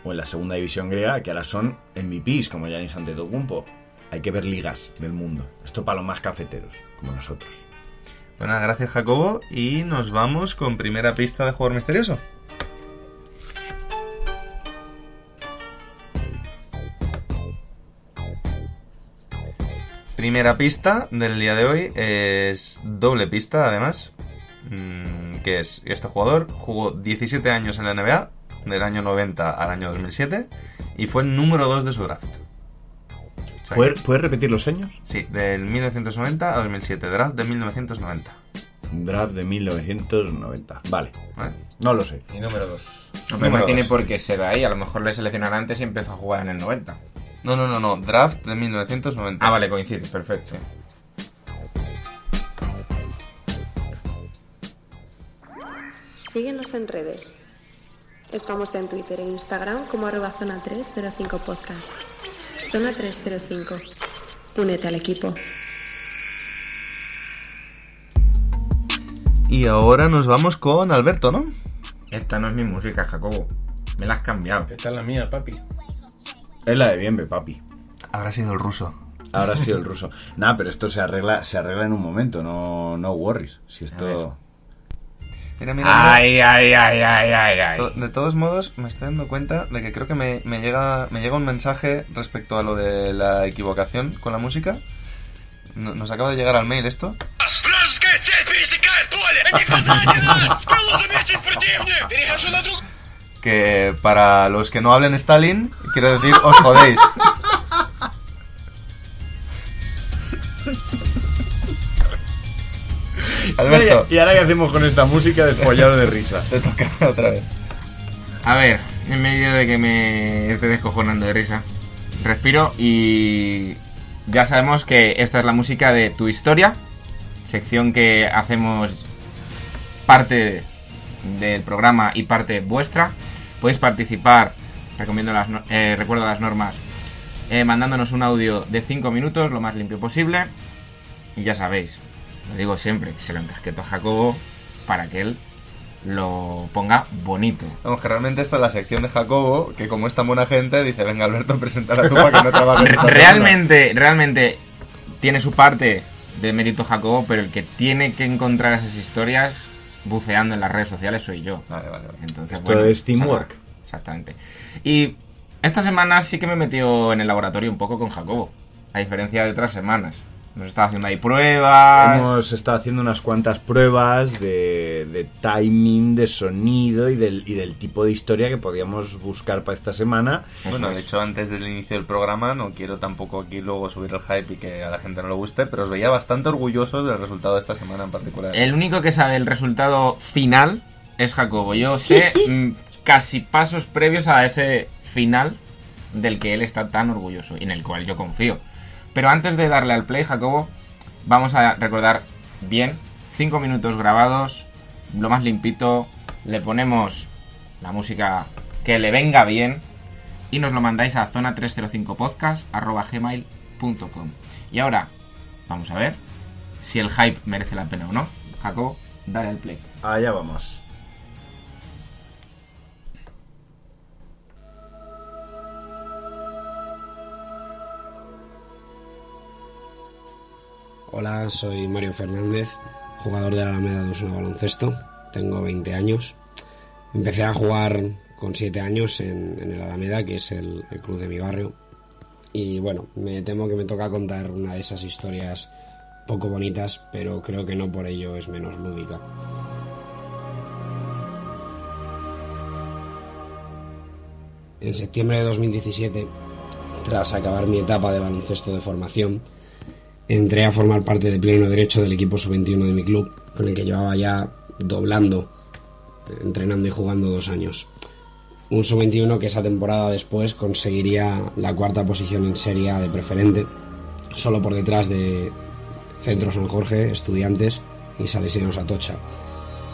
o en la segunda división griega, que ahora son MVPs, como Giannis Antetokounmpo. Hay que ver ligas del mundo. Esto para los más cafeteros, como nosotros. Bueno, gracias Jacobo y nos vamos con primera pista de jugador misterioso. Primera pista del día de hoy es doble pista además, mm, que es este jugador jugó 17 años en la NBA, del año 90 al año 2007, y fue el número 2 de su draft. O sea ¿Puedes, puedes repetir los años? Sí, del 1990 a 2007, draft de 1990. Draft de 1990. Vale. ¿vale? No lo sé. Y número 2. Hombre, Número no tiene por qué ser ahí, a lo mejor le seleccionaron antes y empezó a jugar en el 90. No, no, no, no, draft de 1990. Ah, vale, coincide, perfecto. Síguenos en redes. Estamos en Twitter e Instagram como arroba zona 305 podcast. Zona 305. Únete al equipo. Y ahora nos vamos con Alberto, ¿no? Esta no es mi música, Jacobo. Me la has cambiado. Esta es la mía, papi. Es la de Bienve, papi. Habrá sido el ruso. Ahora sí el ruso. Nada, pero esto se arregla, se arregla en un momento, no, no worries. Si esto. Mira, mira, mira. Ay, ay, ay, ay, ay, ay. De todos modos, me estoy dando cuenta de que creo que me, me llega, me llega un mensaje respecto a lo de la equivocación con la música. No- Nos acaba de llegar al mail esto que para los que no hablen Stalin, quiero decir, os jodéis. ¿Y ahora qué hacemos con esta música de de risa? Te toca otra vez. A ver, en medio de que me esté descojonando de risa, respiro y ya sabemos que esta es la música de tu historia, sección que hacemos parte del programa y parte vuestra. Podéis participar, recomiendo las, eh, recuerdo las normas, eh, mandándonos un audio de 5 minutos, lo más limpio posible. Y ya sabéis, lo digo siempre, se lo encasqueto a Jacobo para que él lo ponga bonito. Vamos, que realmente esta es la sección de Jacobo, que como es tan buena gente, dice, venga Alberto, presentar a tú para que no trabajes esta semana". realmente, realmente tiene su parte de mérito Jacobo, pero el que tiene que encontrar esas historias buceando en las redes sociales soy yo. Vale, vale, vale. Entonces, Esto bueno, es teamwork. exactamente. Y esta semana sí que me he metido en el laboratorio un poco con Jacobo, a diferencia de otras semanas. Hemos estado haciendo ahí pruebas. Hemos estado haciendo unas cuantas pruebas de, de timing, de sonido y del, y del tipo de historia que podíamos buscar para esta semana. Bueno, de hecho, antes del inicio del programa, no quiero tampoco aquí luego subir el hype y que a la gente no le guste, pero os veía bastante orgullosos del resultado de esta semana en particular. El único que sabe el resultado final es Jacobo. Yo sé mm, casi pasos previos a ese final del que él está tan orgulloso y en el cual yo confío. Pero antes de darle al play, Jacobo, vamos a recordar bien, 5 minutos grabados, lo más limpito, le ponemos la música que le venga bien y nos lo mandáis a zona305podcast.gmail.com Y ahora, vamos a ver si el hype merece la pena o no. Jacobo, dale al play. Allá vamos. Hola, soy Mario Fernández, jugador de la Alameda de Osuna Baloncesto. Tengo 20 años. Empecé a jugar con 7 años en, en el Alameda, que es el, el club de mi barrio. Y bueno, me temo que me toca contar una de esas historias poco bonitas, pero creo que no por ello es menos lúdica. En septiembre de 2017, tras acabar mi etapa de baloncesto de formación, entré a formar parte de pleno derecho del equipo sub-21 de mi club, con el que llevaba ya doblando, entrenando y jugando dos años. Un sub-21 que esa temporada después conseguiría la cuarta posición en Serie de preferente, solo por detrás de Centro San Jorge, Estudiantes y Salesianos Atocha,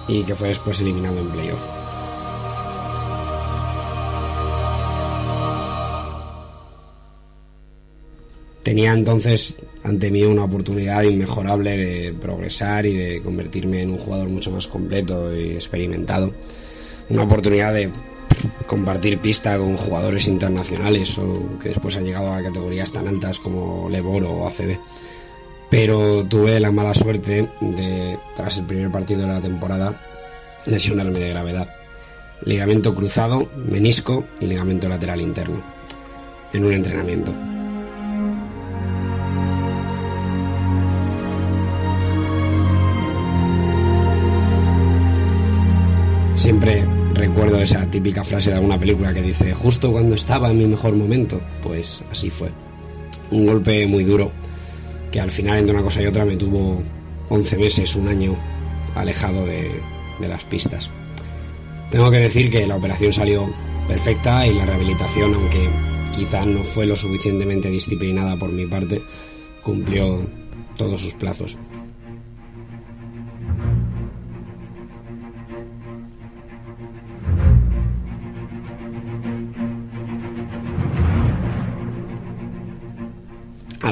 y que fue después eliminado en playoff. Tenía entonces ante mí una oportunidad inmejorable de progresar y de convertirme en un jugador mucho más completo y experimentado. Una oportunidad de compartir pista con jugadores internacionales o que después han llegado a categorías tan altas como Leboro o ACB. Pero tuve la mala suerte de, tras el primer partido de la temporada, lesionarme de gravedad. Ligamento cruzado, menisco y ligamento lateral interno. En un entrenamiento. Siempre recuerdo esa típica frase de alguna película que dice, justo cuando estaba en mi mejor momento, pues así fue. Un golpe muy duro que al final entre una cosa y otra me tuvo 11 meses, un año alejado de, las pistas. Tengo que decir que la operación salió perfecta y la rehabilitación, aunque quizá no fue lo suficientemente disciplinada por mi parte, cumplió todos sus plazos.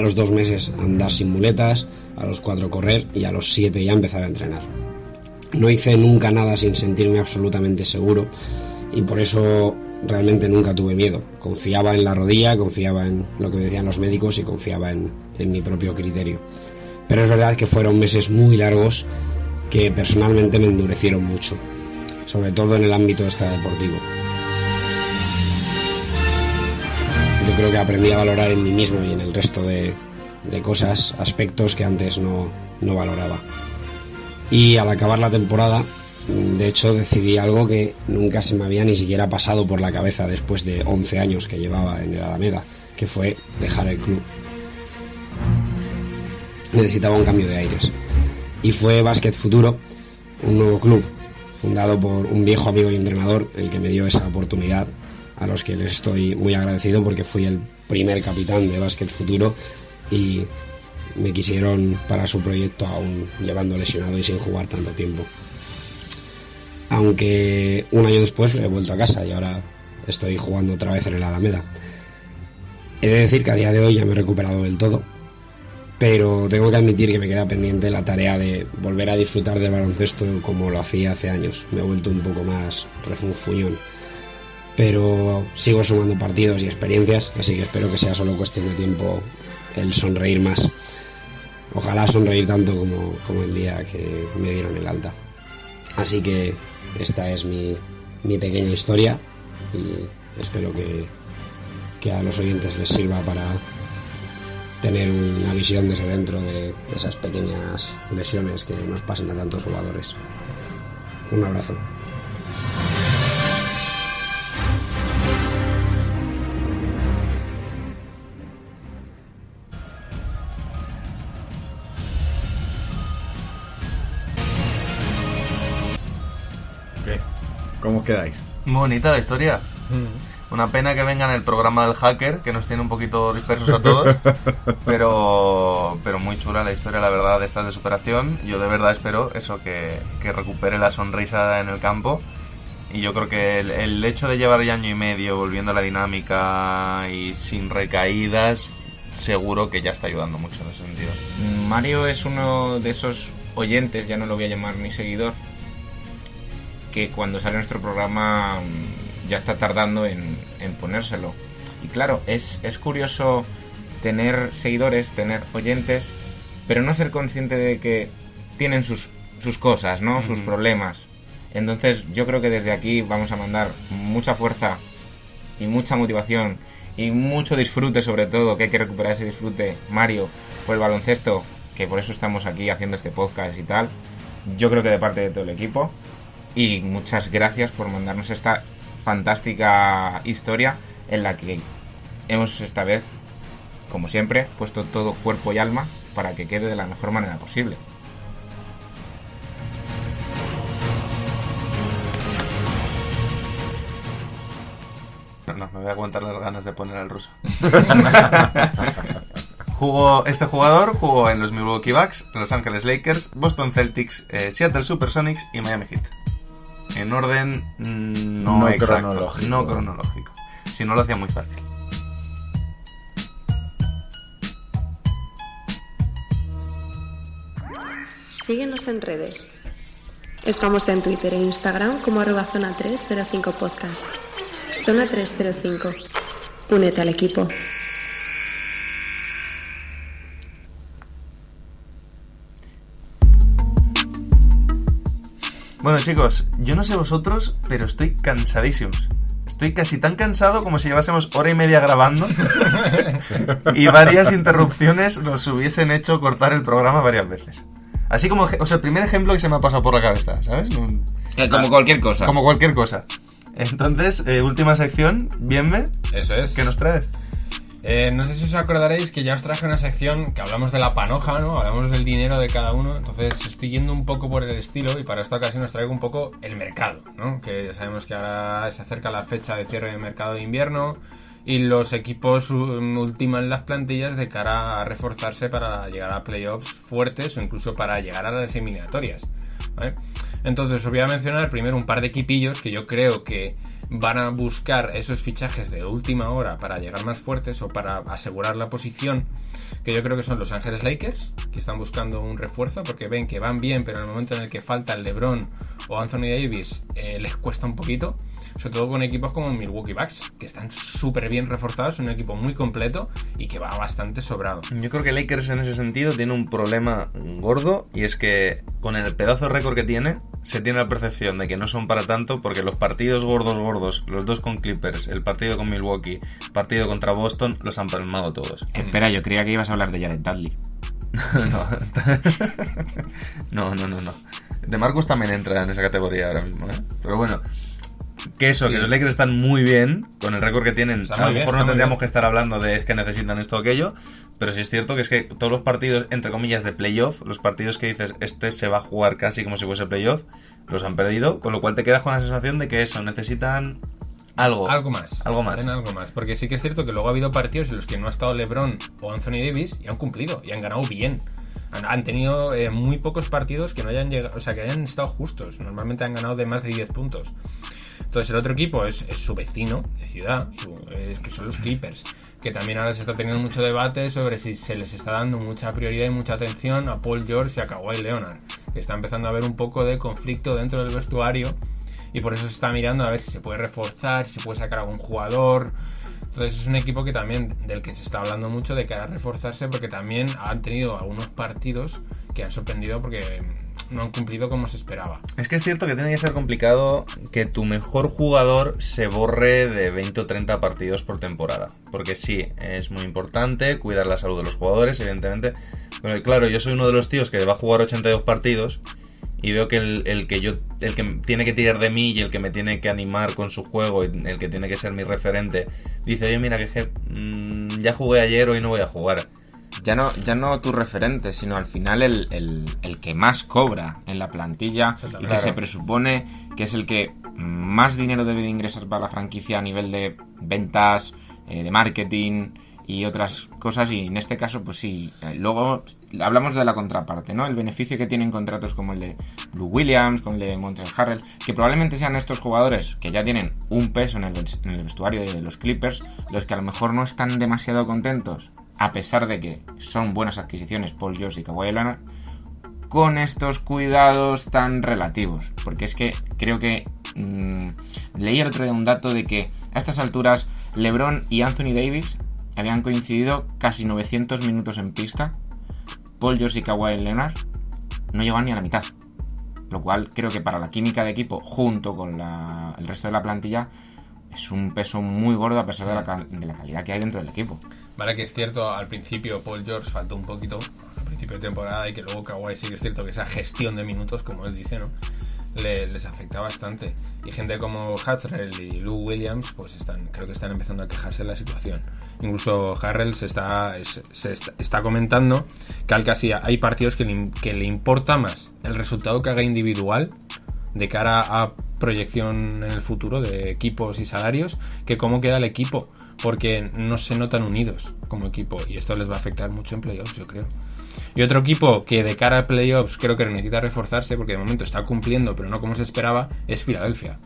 Los dos meses andar sin muletas, a los cuatro correr y a los siete ya empezar a entrenar. No hice nunca nada sin sentirme absolutamente seguro y por eso realmente nunca tuve miedo. Confiaba en la rodilla, confiaba en lo que me decían los médicos y confiaba en, en mi propio criterio. Pero es verdad que fueron meses muy largos que personalmente me endurecieron mucho, sobre todo en el ámbito extradeportivo. Creo que aprendí a valorar en mí mismo y en el resto de, cosas, aspectos que antes no, no valoraba. Y al acabar la temporada, de hecho, decidí algo que nunca se me había ni siquiera pasado por la cabeza después de 11 años que llevaba en el Alameda, que fue dejar el club. Necesitaba un cambio de aires. Y fue Básquet Futuro, un nuevo club, fundado por un viejo amigo y entrenador, el que me dio esa oportunidad, a los que les estoy muy agradecido porque fui el primer capitán de Básquet Futuro y me quisieron para su proyecto aún llevando lesionado y sin jugar tanto tiempo. Aunque un año después he vuelto a casa y ahora estoy jugando otra vez en el Alameda. He de decir que a día de hoy ya me he recuperado del todo, pero tengo que admitir que me queda pendiente la tarea de volver a disfrutar del baloncesto como lo hacía hace años. Me he vuelto un poco más refunfuñón. Pero sigo sumando partidos y experiencias, así que espero que sea solo cuestión de tiempo el sonreír más. Ojalá sonreír tanto como, como el día que me dieron el alta. Así que esta es mi, mi pequeña historia y espero que, que a los oyentes les sirva para tener una visión desde dentro de esas pequeñas lesiones que nos pasan a tantos jugadores. Un abrazo. Os quedáis? Muy bonita la historia. Una pena que venga en el programa del hacker, que nos tiene un poquito dispersos a todos. pero, pero muy chula la historia, la verdad, de esta de superación. Yo de verdad espero eso, que, que recupere la sonrisa en el campo. Y yo creo que el, el hecho de llevar ya año y medio volviendo a la dinámica y sin recaídas, seguro que ya está ayudando mucho en ese sentido. Mario es uno de esos oyentes, ya no lo voy a llamar ni seguidor, que cuando sale nuestro programa mm, ya está tardando en, en ponérselo. Y claro, es, es curioso tener seguidores, tener oyentes, pero no ser consciente de que tienen sus, sus cosas, ¿no? Sus problemas. Entonces yo creo que desde aquí vamos a mandar mucha fuerza y mucha motivación y mucho disfrute sobre todo, que hay que recuperar ese disfrute, Mario, por el baloncesto, que por eso estamos aquí haciendo este podcast y tal. Yo creo que de parte de todo el equipo. Y muchas gracias por mandarnos esta fantástica historia en la que hemos esta vez, como siempre, puesto todo cuerpo y alma para que quede de la mejor manera posible. No, no, me voy a aguantar las ganas de poner al ruso. jugó, este jugador jugó en los Milwaukee Bucks, Los Angeles Lakers, Boston Celtics, eh, Seattle Supersonics y Miami Heat. En orden mm, no, No exacto, cronológico. no cronológico. Si no lo hacía muy fácil. Síguenos en redes. Estamos en Twitter e Instagram como arroba zona 305 podcast. Zona 305. Únete al equipo. Bueno chicos, yo no sé vosotros, pero estoy cansadísimos. Estoy casi tan cansado como si llevásemos hora y media grabando y varias interrupciones nos hubiesen hecho cortar el programa varias veces. Así como, o sea, el primer ejemplo que se me ha pasado por la cabeza, ¿sabes? Un- como cualquier cosa. Como cualquier cosa. Entonces, eh, última sección, bienve. Eso es. ¿Qué nos traes? Eh, no sé si os acordaréis que ya os traje una sección que hablamos de la panoja, ¿no? Hablamos del dinero de cada uno. Entonces estoy yendo un poco por el estilo y para esta ocasión os traigo un poco el mercado, ¿no? Que ya sabemos que ahora se acerca la fecha de cierre de mercado de invierno y los equipos um, ultiman las plantillas de cara a reforzarse para llegar a playoffs fuertes o incluso para llegar a las eliminatorias. Entonces os voy a mencionar primero un par de equipillos que yo creo que van a buscar esos fichajes de última hora para llegar más fuertes o para asegurar la posición, que yo creo que son los Ángeles Lakers, que están buscando un refuerzo porque ven que van bien, pero en el momento en el que falta el LeBron o Anthony Davis eh, les cuesta un poquito, sobre todo con equipos como Milwaukee Bucks, que están súper bien reforzados, un equipo muy completo y que va bastante sobrado. Yo creo que Lakers en ese sentido tiene un problema gordo y es que con el pedazo de récord que tiene se tiene la percepción de que no son para tanto porque los partidos gordos gordos, los dos con Clippers, el partido con Milwaukee, partido contra Boston, los han palmado todos. Espera, yo creía que ibas a hablar de Jared Dudley. no, no, no, no. De Marcus también entra en esa categoría ahora mismo, ¿eh? Pero bueno, que eso, que los Lakers están muy bien con el récord que tienen. Está a lo mejor no tendríamos que estar hablando de es que necesitan esto o aquello, pero sí es cierto que es que todos los partidos, entre comillas, de playoff, los partidos que dices este se va a jugar casi como si fuese playoff, los han perdido, con lo cual te quedas con la sensación de que eso, necesitan algo. Algo más. Algo más. Algo más. Porque sí que es cierto que luego ha habido partidos en los que no ha estado LeBron o Anthony Davis y han cumplido y han ganado bien. Han, han tenido eh, muy pocos partidos que no hayan llegado, o sea, que hayan estado justos. Normalmente han ganado de más de 10 puntos. Entonces el otro equipo es, su vecino de ciudad, es que son los Clippers, que también ahora se está teniendo mucho debate sobre si se les está dando mucha prioridad y mucha atención a Paul George y a Kawhi Leonard, está empezando a haber un poco de conflicto dentro del vestuario y por eso se está mirando a ver si se puede reforzar, si puede sacar algún jugador. Entonces es un equipo que también del que se está hablando mucho de cara a reforzarse porque también han tenido algunos partidos que han sorprendido porque no han cumplido como se esperaba. Es que es cierto que tiene que ser complicado que tu mejor jugador se borre de 20 o 30 partidos por temporada. Porque sí, es muy importante cuidar la salud de los jugadores, evidentemente. Pero claro, yo soy uno de los tíos que va a jugar 82 partidos y veo que el, el que yo el que tiene que tirar de mí y el que me tiene que animar con su juego y el que tiene que ser mi referente dice oye mira que, je- mm, ya jugué ayer hoy no voy a jugar Ya no, ya no tu referente, sino al final el, el- el que más cobra en la plantilla y que Claro. se presupone que es el que más dinero debe de ingresar para la franquicia a nivel de ventas, eh, de marketing y otras cosas. Y en este caso, pues sí. eh, Luego hablamos de la contraparte, ¿no? El beneficio que tienen contratos como el de Blue Williams, con el de Montrezl Harrell, que probablemente sean estos jugadores que ya tienen un peso en el, en el vestuario de los Clippers, los que a lo mejor no están demasiado contentos, a pesar de que son buenas adquisiciones Paul George y Kawhi Leonard, con estos cuidados tan relativos. Porque es que creo que mm, leí otro día un dato de que a estas alturas LeBron y Anthony Davis habían coincidido casi 900 minutos en pista. Paul George y Kawhi Leonard no llegan ni a la mitad. Lo cual creo que para la química de equipo, junto con el resto de la plantilla, es un peso muy gordo a pesar de la calidad que hay dentro del equipo. Vale, que es cierto, al principio Paul George faltó un poquito, al principio de temporada, y que luego Kawhi sí que es cierto que esa gestión de minutos, como él dice, ¿no? Le- les afecta bastante. Y gente como Hatrell y Lou Williams, pues están, creo que están empezando a quejarse de la situación. Incluso Harrell se está, es- se está, está comentando que al casi hay partidos que le, que le importa más el resultado que haga individual de cara a proyección en el futuro de equipos y salarios que cómo queda el equipo porque no se notan unidos como equipo y esto les va a afectar mucho en playoffs yo creo y otro equipo que de cara a playoffs creo que necesita reforzarse porque de momento está cumpliendo pero no como se esperaba es Filadelfia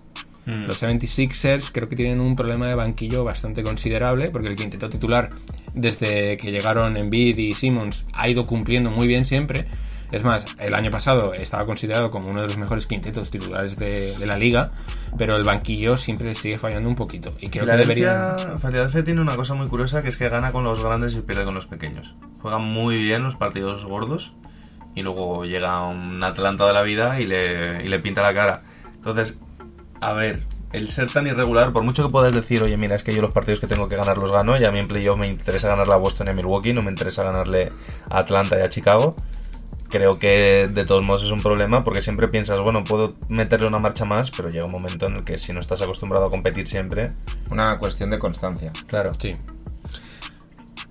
los 76ers creo que tienen un problema de banquillo bastante considerable porque el quinteto titular desde que llegaron Embiid y Simmons ha ido cumpliendo muy bien siempre. Es más, el año pasado estaba considerado como uno de los mejores quintetos titulares de, de la liga, pero el banquillo siempre sigue fallando un poquito. Y creo que deberían... Filadelfia tiene una cosa muy curiosa que es que gana con los grandes y pierde con los pequeños. Juega muy bien los partidos gordos y luego llega un Atlanta de la vida y le, y le pinta la cara. Entonces, a ver, el ser tan irregular, por mucho que puedas decir, oye, mira, es que yo los partidos que tengo que ganar los gano, y a mí en playoff me interesa ganarle a Boston y a Milwaukee, no me interesa ganarle a Atlanta y a Chicago. Creo que de todos modos es un problema porque siempre piensas, bueno, puedo meterle una marcha más, pero llega un momento en el que si no estás acostumbrado a competir siempre, Una cuestión de constancia. claro. Sí.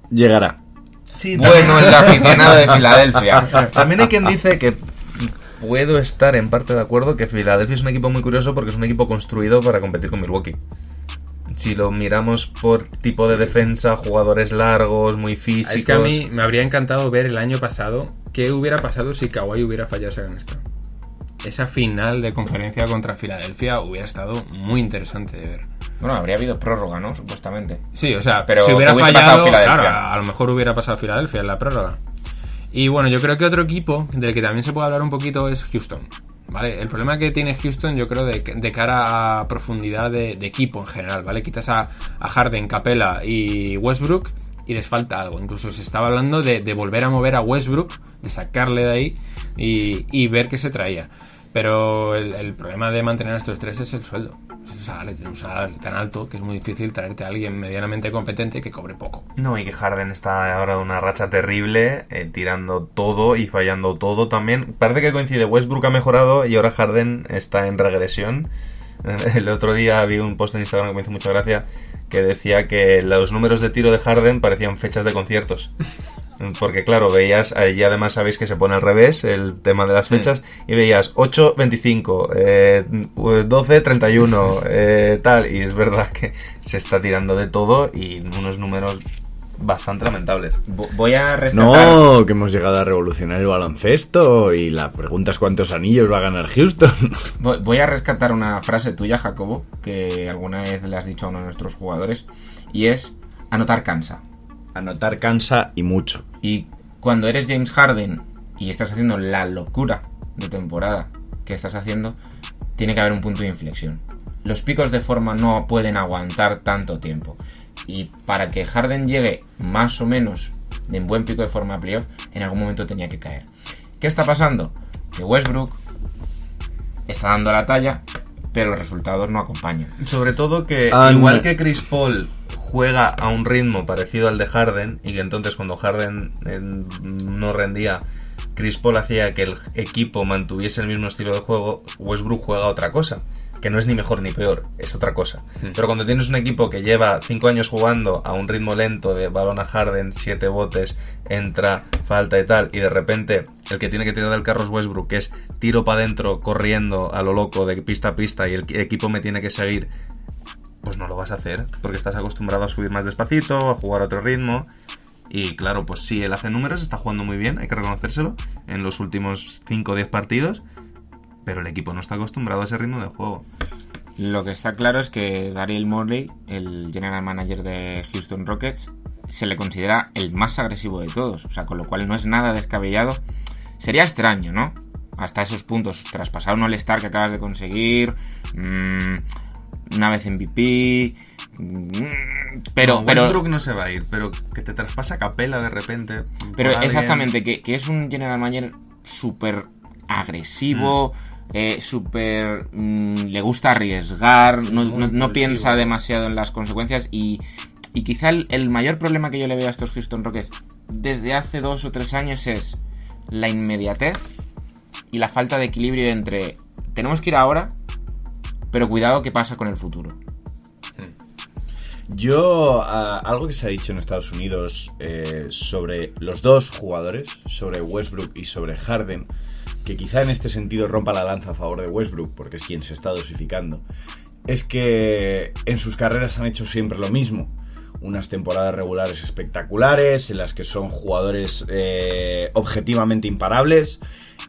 Llegará. Sí, Bueno, el aficionado de Filadelfia. También hay quien dice que puedo estar en parte de acuerdo que Filadelfia es un equipo muy curioso porque es un equipo construido para competir con Milwaukee. Si lo miramos por tipo de defensa, jugadores largos, muy físicos. Es que a mí me habría encantado ver el año pasado qué hubiera pasado si Kawhi hubiera fallado esa canasta. Esa final de conferencia contra Filadelfia hubiera estado muy interesante de ver. Bueno, habría habido prórroga, ¿no? Supuestamente. Sí, o sea, Pero si hubiera fallado, pasado Filadelfia. claro, a lo mejor hubiera pasado Filadelfia en la prórroga. Y bueno, yo creo que otro equipo del que también se puede hablar un poquito es Houston. ¿Vale? El problema que tiene Houston, yo creo, de, de cara a profundidad de, equipo en general, ¿vale? Quitas a, Harden, Capella y Westbrook y les falta algo. Incluso se estaba hablando de, de volver a mover a Westbrook, de sacarle de ahí y, y ver qué se traía. Pero el, problema de mantener estos tres es el sueldo. Es salario, un salario tan alto que es muy difícil traerte a alguien medianamente competente que cobre poco. No, y que Harden está ahora de una racha terrible, eh, tirando todo y fallando todo también. Parece que coincide, Westbrook ha mejorado y ahora Harden está en regresión. El otro día vi un post en Instagram que me hizo mucha gracia que decía que los números de tiro de Harden parecían fechas de conciertos. Porque claro, veías, allí además sabéis que se pone al revés el tema de las fechas, y veías 8, 25, eh, 12, 31, eh, tal, y es verdad que se está tirando de todo y unos números bastante lamentables. Vo- Voy a rescatar... No, que hemos llegado a revolucionar el baloncesto y la pregunta es cuántos anillos va a ganar Houston. Voy a rescatar una frase tuya, Jacobo, que alguna vez le has dicho a uno de nuestros jugadores, y es anotar cansa. Anotar cansa y mucho. Y cuando eres James Harden y estás haciendo la locura de temporada que estás haciendo, tiene que haber un punto de inflexión. Los picos de forma no pueden aguantar tanto tiempo. Y para que Harden llegue más o menos en buen pico de forma a playoff, en algún momento tenía que caer. ¿Qué está pasando? Que Westbrook está dando la talla, pero los resultados no acompañan. Sobre todo que, Ah, igual no. que Chris Paul juega a un ritmo parecido al de Harden, y que entonces cuando Harden eh, no rendía, Chris Paul hacía que el equipo mantuviese el mismo estilo de juego, Westbrook juega otra cosa. Que no es ni mejor ni peor, es otra cosa. Pero cuando tienes un equipo que lleva 5 años jugando a un ritmo lento de balón a Harden, 7 botes, entra, falta y tal, y de repente el que tiene que tirar del carro es Westbrook, que es tiro para adentro, corriendo a lo loco de pista a pista, y el equipo me tiene que seguir, pues no lo vas a hacer, porque estás acostumbrado a subir más despacito, a jugar a otro ritmo. Y claro, pues sí, él hace números, está jugando muy bien, hay que reconocérselo, en los últimos 5 o 10 partidos, pero el equipo no está acostumbrado a ese ritmo de juego. Lo que está claro es que Daryl Morley, el general manager de Houston Rockets, se le considera el más agresivo de todos. O sea, con lo cual no es nada descabellado. Sería extraño, ¿no? Hasta esos puntos, tras pasar un All-Star que acabas de conseguir, mm, una vez MVP. mm, pero, No, pero, Westbrook no se va a ir, pero que te traspasa Capela de repente. pero exactamente, que, que es un general manager súper agresivo, eh, súper... mm, le gusta arriesgar, no, no- piensa demasiado en las consecuencias y, y quizá el, el mayor problema que yo le veo a estos Houston Rockets desde hace dos o tres años es la inmediatez y la falta de equilibrio entre tenemos que ir ahora, pero cuidado qué pasa con el futuro. Yo, algo que se ha dicho en Estados Unidos eh, sobre los dos jugadores, sobre Westbrook y sobre Harden, que quizá en este sentido rompa la lanza a favor de Westbrook, porque es quien se está dosificando, es que en sus carreras han hecho siempre lo mismo. Unas temporadas regulares espectaculares, en las que son jugadores eh, objetivamente imparables.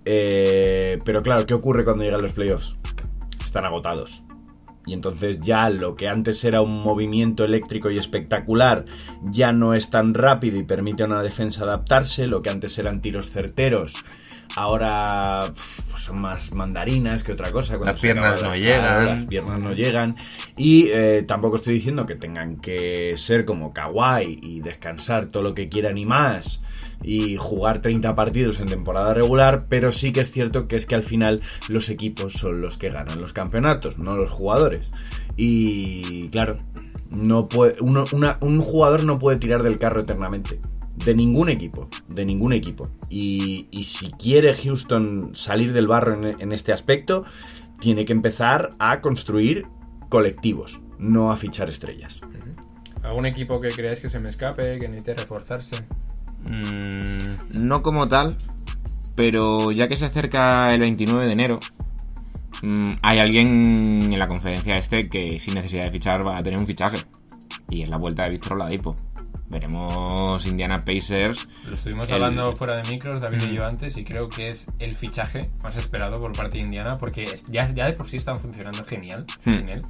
eh, pero claro, ¿qué ocurre cuando llegan los playoffs? Están agotados. Y entonces ya lo que antes era un movimiento eléctrico y espectacular ya no es tan rápido y permite a una defensa adaptarse. Lo que antes eran tiros certeros ahora pues son más mandarinas que otra cosa. Cuando Las piernas no llegan. Las piernas no llegan. Y eh, tampoco estoy diciendo que tengan que ser como Kawhi y descansar todo lo que quieran y más y jugar 30 partidos en temporada regular, pero sí que es cierto que es que al final los equipos son los que ganan los campeonatos, no los jugadores. Y claro, no puede, un jugador no puede tirar del carro eternamente. De ningún equipo, de ningún equipo. Y, y si quiere Houston salir del barro en, en este aspecto, tiene que empezar a construir colectivos, no a fichar estrellas. ¿Algún equipo que creáis que se me escape, que necesite reforzarse? Mm, no como tal, pero ya que se acerca el 29 de enero, mm, hay alguien en la conferencia este que sin necesidad de fichar va a tener un fichaje. Y es la vuelta de Víctor Oladipo. Veremos Indiana Pacers. Lo estuvimos El- hablando fuera de micros, David y Mm. yo antes, y creo que es el fichaje más esperado por parte de Indiana, porque ya, ya de por sí están funcionando genial Mm. sin él.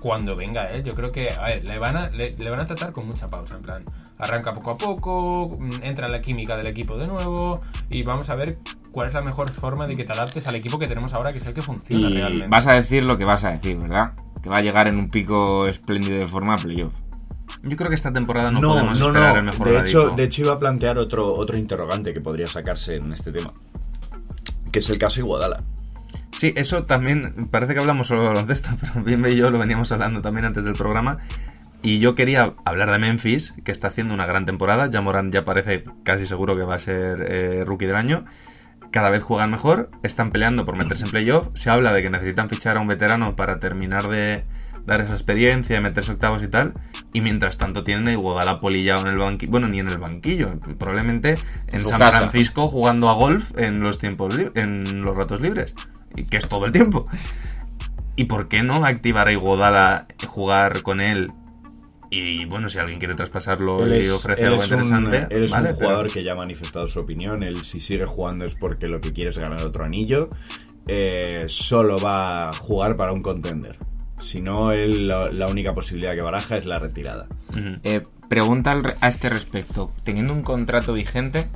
Cuando venga él, yo creo que, a ver, le van a, le, le van a tratar con mucha pausa, en plan, arranca poco a poco, mm, entra en la química del equipo de nuevo, y vamos a ver cuál es la mejor forma de que te adaptes al equipo que tenemos ahora, que es el que funciona Y realmente. vas a decir lo que vas a decir, ¿verdad? Que va a llegar en un pico espléndido de forma a playoff. Yo creo que esta temporada no, podemos esperar el mejor de Oladipo. hecho, de hecho, iba a plantear otro, otro interrogante que podría sacarse en este tema. Que es el caso Iguodala. Sí, eso también, parece que hablamos solo de baloncesto, pero Bimbe y yo lo veníamos hablando también antes del programa. Y yo quería hablar de Memphis, que está haciendo una gran temporada. Ya Morán ya parece casi seguro que va a ser eh, rookie del año. Cada vez juegan mejor, están peleando por meterse en playoff. Se habla de que necesitan fichar a un veterano para terminar de dar esa experiencia, de meterse octavos y tal. Y mientras tanto tienen a Iguodala polillado en el banquillo. Bueno, ni en el banquillo, probablemente en San casa. Francisco jugando a golf en los tiempos en los ratos libres. Y que es todo el tiempo. ¿Y por qué no activar a Iguodala, jugar con él? Y bueno, si alguien quiere traspasarlo Él y ofrece algo es un- interesante, él es vale, un pero- jugador que ya ha manifestado su opinión. Él, si sigue jugando, es porque lo que quiere es ganar otro anillo. Eh, solo va a jugar para un contender. Si no, él, la, la única posibilidad que baraja es la retirada. Eh, pregunta al a este respecto. Teniendo un contrato vigente,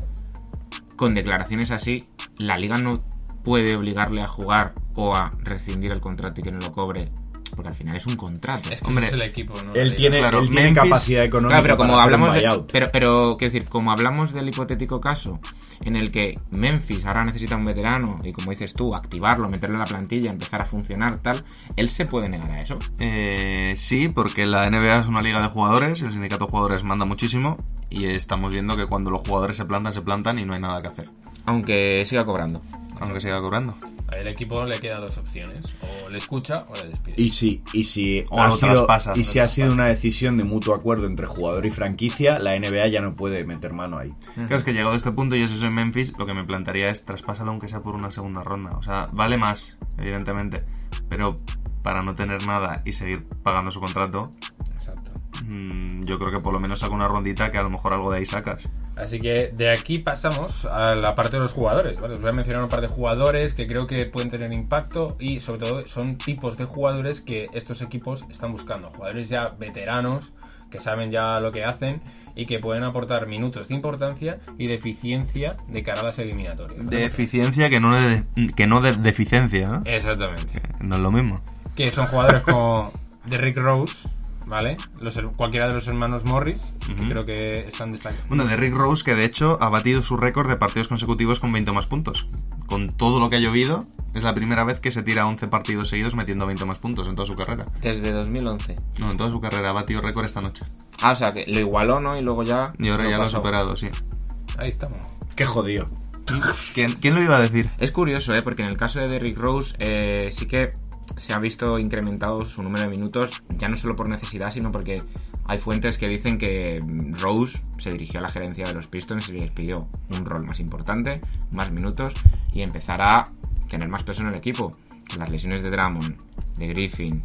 con declaraciones así, ¿la liga no puede obligarle a jugar o a rescindir el contrato y que no lo cobre? Porque al final es un contrato. Es que es el equipo, ¿no? Él tiene, liga. él tiene capacidad económica Claro, pero como para hablamos de, pero, pero quiero decir, como hablamos del hipotético caso en el que Memphis ahora necesita un veterano y como dices tú, activarlo, meterlo en la plantilla, empezar a funcionar, tal, él se puede negar a eso. Eh, sí, porque la NBA es una liga de jugadores y el sindicato de jugadores manda muchísimo y estamos viendo que cuando los jugadores se plantan, se plantan y no hay nada que hacer. Aunque siga cobrando. Aunque siga cobrando. A el equipo le queda dos opciones, o le escucha o le despide. Y si, y si, O ha sido, traspasa. y si ha sido una decisión de mutuo acuerdo entre jugador y franquicia, la NBA ya no puede meter mano ahí. Claro, es que llegado a este punto, yo si soy Memphis, lo que me plantearía es traspásalo aunque sea por una segunda ronda. O sea, vale más, evidentemente. Pero para no tener nada y seguir pagando su contrato, yo creo que por lo menos saca una rondita que a lo mejor algo de ahí sacas. Así que de aquí pasamos a la parte de los jugadores. ¿vale? Os voy a mencionar un par de jugadores que creo que pueden tener impacto y sobre todo son tipos de jugadores que estos equipos están buscando. Jugadores ya veteranos que saben ya lo que hacen y que pueden aportar minutos de importancia y de eficiencia de cara a las eliminatorias. De eficiencia que no de, que no de deficiencia, ¿no? Exactamente. No es lo mismo. Que son jugadores como de Rick Rose, ¿vale? Los, cualquiera de los hermanos Morris, que Ujú. creo que están destacados. Bueno, de Rick Rose, que de hecho ha batido su récord de partidos consecutivos con 20 o más puntos. con todo lo que ha llovido, es la primera vez que se tira 11 partidos seguidos metiendo 20 más puntos en toda su carrera. Desde 2011. No, en toda su carrera ha batido récord esta noche. Ah, o sea, que lo igualó, ¿no? Y luego ya... Y ahora ya lo ha superado, sí. Ahí estamos. Qué jodido. ¿Quién, quién lo iba a decir? Es curioso, ¿eh? Porque en el caso de Derrick Rose eh, sí que se ha visto incrementado su número de minutos, ya no solo por necesidad, sino porque hay fuentes que dicen que Rose se dirigió a la gerencia de los Pistons y les pidió un rol más importante, más minutos y empezar a tener más peso en el equipo. Las lesiones de Drummond, de Griffin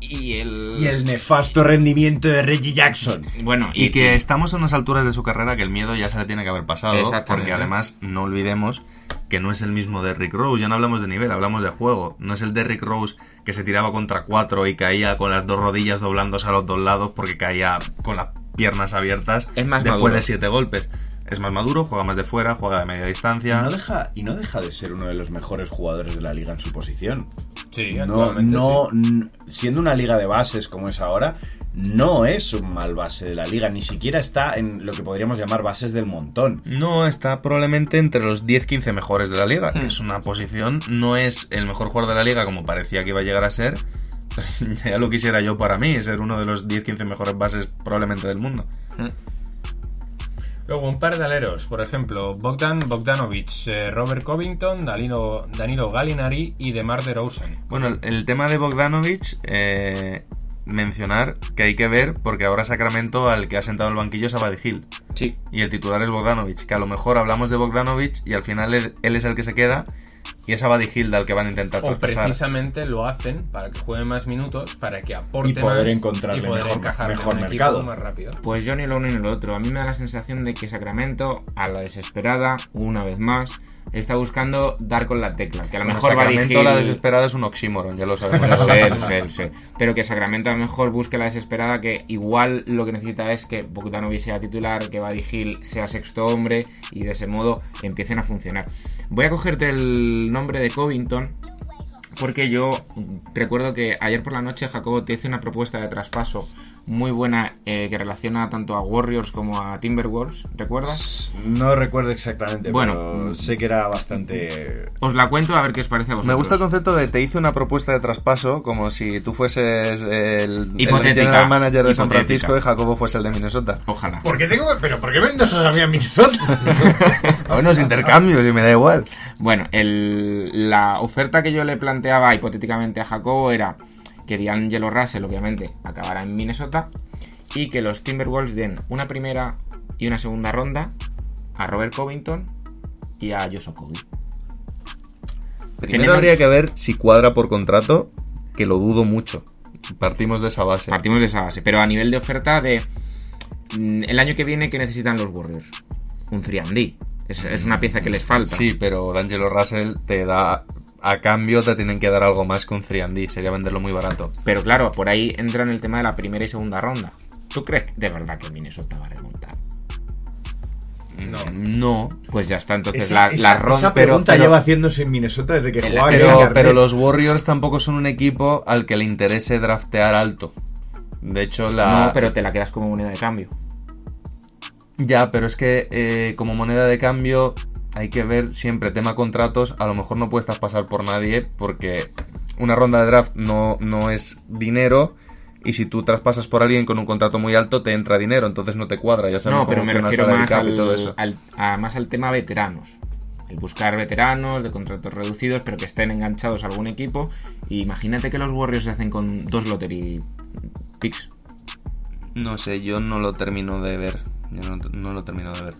y el... Y el nefasto rendimiento de Reggie Jackson. Bueno, Y que estamos a unas alturas de su carrera que el miedo ya se le tiene que haber pasado. Porque además, no olvidemos que no es el mismo Derrick Rose. Ya no hablamos de nivel, hablamos de juego. No es el Derrick Rose que se tiraba contra cuatro y caía con las dos rodillas doblándose a los dos lados porque caía con las piernas abiertas Es más después maduro. de siete golpes. Es más maduro, juega más de fuera, juega de media Y distancia. no, deja, y no deja de ser uno de los mejores jugadores de la liga en su posición. Sí, No, actualmente no, sí. siendo una liga de bases como es ahora, no es un mal base de la liga, ni siquiera está en lo que podríamos llamar bases del montón. No, está probablemente entre los 10-15 mejores de la liga, Hmm. que es una posición, no es el mejor jugador de la liga como parecía que iba a llegar a ser, pero ya lo quisiera yo para mí, ser uno de los 10-15 mejores bases probablemente del mundo. Luego un par de aleros, por ejemplo, Bogdan Bogdanovic, eh, Robert Covington, Danilo, Danilo Gallinari y Demar DeRozan. Bueno, el, el tema de Bogdanovich, eh, mencionar que hay que ver, porque ahora Sacramento al que ha sentado el banquillo es Abadi Hill. Sí. Y el titular es Bogdanovich, que a lo mejor hablamos de Bogdanovich y al final él, es el que se queda y es Abadi Hill al que van a intentar O traspasar. precisamente lo hacen para que juegue más minutos, para que aporte Y poder más encontrarle y poder mejor- encajarle mejor mercado. más rápido. Pues yo ni lo uno ni lo otro. A mí me da la sensación de que Sacramento, a la desesperada, una vez más, está buscando dar con la tecla. Que a lo Bueno, mejor va a Sacramento dirigir... la desesperada es un oxímoron, ya lo sabemos. Lo sé, lo sé, lo sé. Pero que Sacramento a lo mejor busque la desesperada, que igual lo que necesita es que Bogdanovic sea titular, que Buddy Hill sea sexto hombre y de ese modo empiecen a funcionar. Voy a cogerte el nombre de Covington. Porque yo recuerdo que ayer por la noche Jacobo te hice una propuesta de traspaso muy buena eh, que relaciona tanto a Warriors como a Timberwolves, ¿recuerdas? No recuerdo exactamente, Bueno. pero sé que era bastante... Os la cuento a ver qué os parece a vosotros. Me gusta el concepto de te hice una propuesta de traspaso como si tú fueses el, el general manager de San. Francisco y Jacobo fuese el de Minnesota. Ojalá. ¿Por qué tengo ¿Pero por qué vendes a mí a Minnesota? Bueno, es intercambios y me da igual. Bueno, el- la oferta que yo le planteaba hipotéticamente a Jacobo era que D'Angelo Russell, obviamente, acabara en Minnesota y que los Timberwolves den una primera y una segunda ronda a Robert Covington y a Josh Okogie. Primero habría que ver si cuadra por contrato, que lo dudo mucho. Partimos de esa base. Partimos de esa base, pero a nivel de oferta de mm, el año que viene, ¿qué necesitan los Warriors? Un 3D. Es, es una pieza que les falta. Sí, pero D'Angelo Russell te da. A cambio te tienen que dar algo más que un 3D. Sería venderlo muy barato. Pero claro, por ahí entra en el tema de la primera y segunda ronda. ¿Tú crees de verdad que Minnesota va a remontar? No. No. Pues ya está, entonces Esa, la, esa- la ron- esa pero- pregunta pero- lleva haciéndose en Minnesota desde que El- jugaba pero- Pero, pero los Warriors tampoco son un equipo al que le interese draftear alto. De hecho, la. No, pero te la quedas como moneda de cambio. Ya, pero es que eh, como moneda de cambio hay que ver siempre tema contratos. A lo mejor no puedes pasar por nadie porque una ronda de draft no, no es dinero. Y si tú traspasas por alguien con un contrato muy alto, te entra dinero, entonces no te cuadra. Ya sabemos No, pero cómo me refiero más cap y al, todo eso. al- a- más al tema veteranos. El buscar veteranos de contratos reducidos, pero que estén enganchados a algún equipo. Y imagínate que los Warriors se hacen con dos lottery picks. No sé, yo no lo termino de ver. Yo no, no lo termino de ver.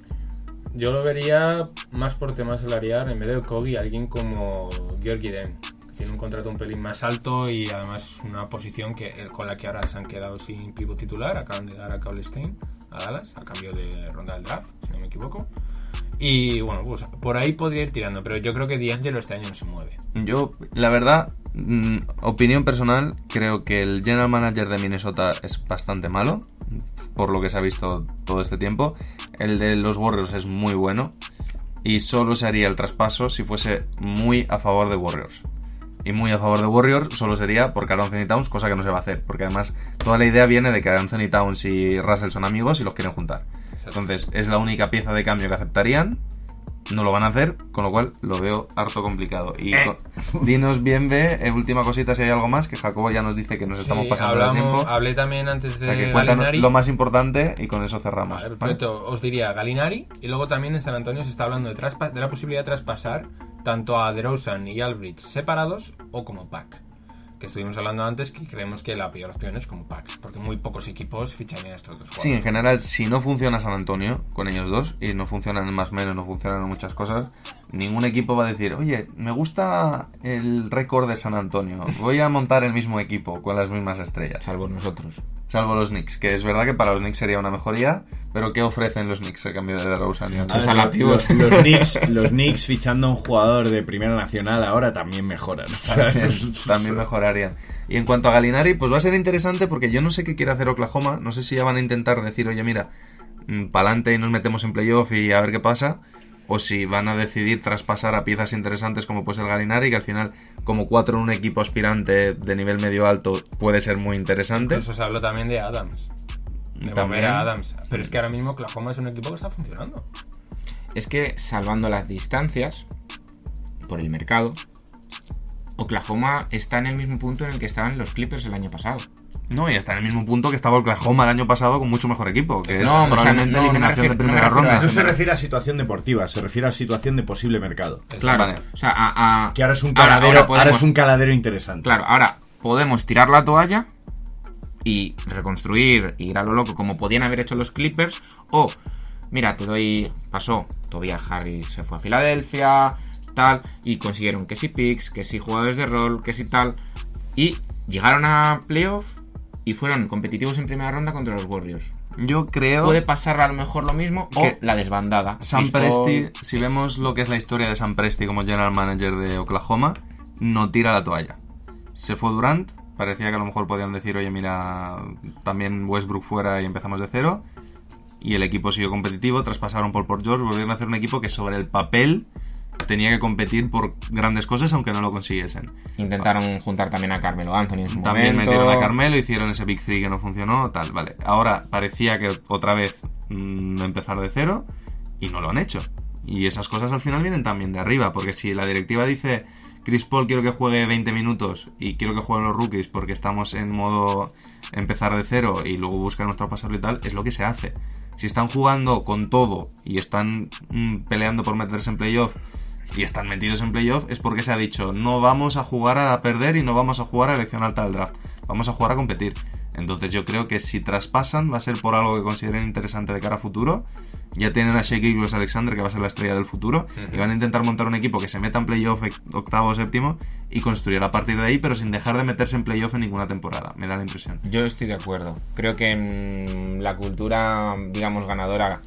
Yo lo vería más por tema salarial en vez de Kogi, alguien como Georgi Den. Tiene un contrato un pelín más alto y además una posición que eh, con la que ahora se han quedado sin pivo titular. Acaban de dar a Cole Stein a Dallas a cambio de ronda del draft, si no me equivoco. Y bueno, pues por ahí podría ir tirando, pero yo creo que D'Angelo este año no se mueve. Yo, la verdad, mm, opinión personal, creo que el general manager de Minnesota es bastante malo, por lo que se ha visto todo este tiempo. El de los Warriors es muy bueno y solo se haría el traspaso si fuese muy a favor de Warriors. Y muy a favor de Warriors solo sería por Carl Anthony Towns, cosa que no se va a hacer, porque además toda la idea viene de que Anthony Towns y Russell son amigos y los quieren juntar. Entonces es la única pieza de cambio que aceptarían no lo van a hacer, con lo cual lo veo harto complicado. Y Eh. dinos bien, ve, eh, última cosita, si hay algo más, que Jacobo ya nos dice que nos estamos Sí, pasando hablamos- tiempo. Hablé también antes O de sea, que Galinari. lo más importante y con eso cerramos. Vale, ¿vale? perfecto. Os diría Galinari y luego también en San Antonio se está hablando de, de la posibilidad de traspasar tanto a DeRozan y Albridge separados o como pack. Que estuvimos hablando antes que creemos que la peor opción es como pack, porque muy pocos equipos ficharían a estos dos Sí, en general, si no funciona San Antonio con ellos dos, y no funcionan más o menos, no funcionan muchas cosas, ningún equipo va a decir, oye, me gusta el récord de San Antonio, voy a montar el mismo equipo con las mismas estrellas. Salvo nosotros. Salvo los Knicks, que es verdad que para los Knicks sería una mejoría, pero ¿qué ofrecen los Knicks a cambio de DeRozan y? A ver, los, los Knicks, los Knicks fichando a un jugador de primera nacional ahora también mejoran. También, también mejorarían. Y en cuanto a Galinari, pues va a ser interesante porque yo no sé qué quiere hacer Oklahoma. No sé si ya van a intentar decir, oye, mira, para adelante y nos metemos en playoff y a ver qué pasa. O si van a decidir traspasar a piezas interesantes como puede ser Galinari, que al final, como cuatro en un equipo aspirante de nivel medio alto, puede ser muy interesante. Incluso se habló también de Adams. De También. volver a Adams. Pero es que ahora mismo Oklahoma es un equipo que está funcionando. Es que, salvando las distancias por el mercado, Oklahoma está en el mismo punto en el que estaban los Clippers el año pasado. No, y está en el mismo punto que estaba Oklahoma el año pasado con mucho mejor equipo, que es No, o sea, probablemente no me eliminación refiero- de primera ronda. No se refiere a situación deportiva, se refiere a situación de posible mercado. Claro, Vale. o sea, a, a- Que ahora es un caladero, ahora ahora, podemos- es un caladero interesante. Claro, ahora podemos tirar la toalla y reconstruir, ir a lo loco como podían haber hecho los Clippers. O, mira, te doy. Pasó, Tobias Harris se fue a Filadelfia, tal, y consiguieron que si picks, que si jugadores de rol, que si tal. Y llegaron a playoff y fueron competitivos en primera ronda contra los Warriors. Yo creo Puede pasar a lo mejor lo mismo o Que la desbandada. Sam Presti, si vemos lo que es la historia de Sam Presti como general manager de Oklahoma, no tira la toalla. Se fue Durant, parecía que a lo mejor podían decir, oye, mira, también Westbrook fuera y empezamos de cero. Y el equipo siguió competitivo, traspasaron Paul por George, volvieron a hacer un equipo que sobre el papel tenía que competir por grandes cosas aunque no lo consiguiesen. Intentaron juntar también a Carmelo Anthony en su También momento. metieron a Carmelo, hicieron ese Big Three que no funcionó, tal, vale. Ahora parecía que otra vez mm, empezar de cero y no lo han hecho. Y esas cosas al final vienen también de arriba, porque si la directiva dice Chris Paul quiero que juegue 20 minutos y quiero que jueguen los rookies porque estamos en modo empezar de cero y luego buscan nuestro pasarlo y tal, es lo que se hace. Si están jugando con todo y están mm, peleando por meterse en playoff y están metidos en playoff es porque se ha dicho no vamos a jugar a perder y no vamos a jugar a elección alta del draft, vamos a jugar a competir. Entonces yo creo que si traspasan va a ser por algo que consideren interesante de cara a futuro. Ya tienen a Shea Gilgeous Alexander que va a ser la estrella del futuro y van a intentar montar un equipo que se meta en playoff ex- octavo o séptimo y construir a partir de ahí, pero sin dejar de meterse en playoff en ninguna temporada. Me da la impresión. Yo estoy de acuerdo. Creo que en la cultura, digamos, ganadora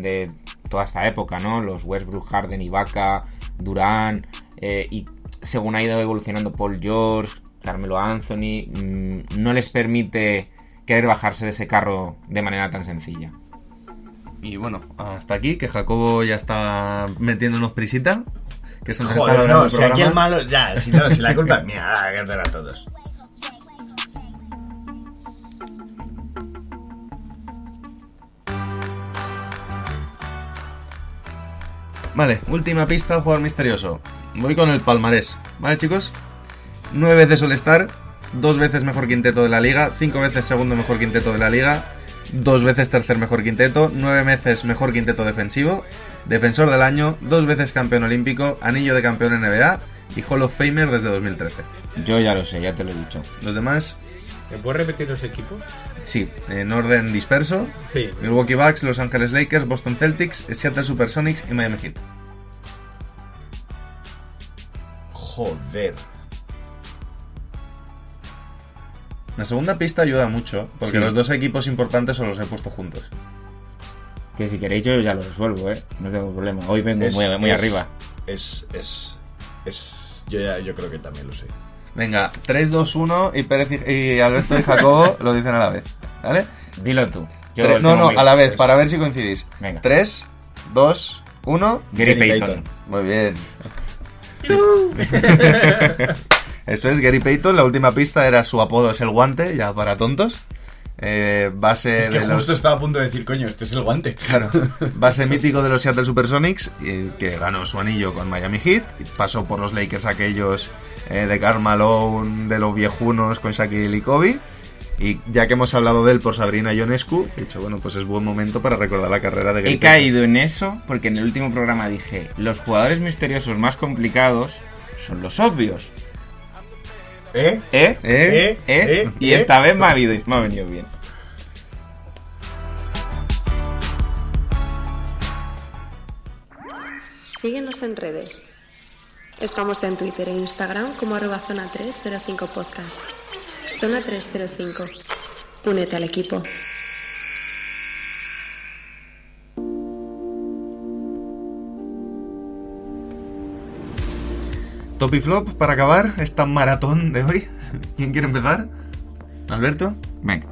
de toda esta época, ¿no? Los Westbrook, Harden, Ibaka, Durán, eh, y según ha ido evolucionando Paul George, Carmelo Anthony, mm, no les permite querer bajarse de ese carro de manera tan sencilla. Y bueno, hasta aquí, que Jacobo ya está metiéndonos prisita. Que se nos Joder, no, el si aquí el malo. Ya, si, no, si la culpa es mía, ah, que a todos. Vale, última pista, jugador misterioso. Voy con el palmarés. ¿Vale, chicos? Nueve veces All-Star, dos veces mejor quinteto de la liga, cinco veces segundo mejor quinteto de la liga, dos veces tercer mejor quinteto, nueve veces mejor quinteto defensivo, defensor del año, dos veces campeón olímpico, anillo de campeón NBA y Hall of Famer desde 2013. Yo ya lo sé, ya te lo he dicho. Los demás, ¿Me puedes repetir los equipos? sí, en orden disperso. Sí. Milwaukee Bucks, Los Angeles Lakers, Boston Celtics, Seattle Supersonics y Miami Heat. Joder. La segunda pista ayuda mucho, porque Sí. los dos equipos importantes os los he puesto juntos. Que si queréis yo ya lo resuelvo, ¿eh? No tengo problema. Hoy vengo Es- muy, muy es- arriba. Es. Es. Es. Yo, ya, yo creo que también lo sé. Venga, 3, 2, 1 y, Pérez y, y Alberto y Jacobo lo dicen a la vez. ¿Vale? Dilo tú. Yo no, no, a la vez, es- para ver si coincidís. Venga. 3, 2, 1. Gary Payton. Muy bien. Eso es, Gary Payton. La última pista era su apodo es el guante, ya para tontos. Eh, base Es que de justo los... estaba a punto de decir, coño, este es el guante. Claro, base mítico de los Seattle Supersonics, eh, que ganó su anillo con Miami Heat, y pasó por los Lakers aquellos eh, de Karl Malone, de los viejunos con Shaquille y Kobe. Y ya que hemos hablado de él por Sabrina Ionescu, he dicho, bueno, pues es buen momento para recordar la carrera de Gary He caído en eso porque en el último programa dije, los jugadores misteriosos más complicados son los obvios. ¿Eh? ¿Eh? ¿Eh? ¿Eh? ¿Eh? Y ¿Eh? esta vez me ha, habido- me ha venido bien. Síguenos en redes. Estamos en Twitter e Instagram como arroba zona 305 podcast. Zona 305. Únete al equipo. Top y flop para acabar esta maratón de hoy. ¿Quién quiere empezar? ¿Alberto? Venga.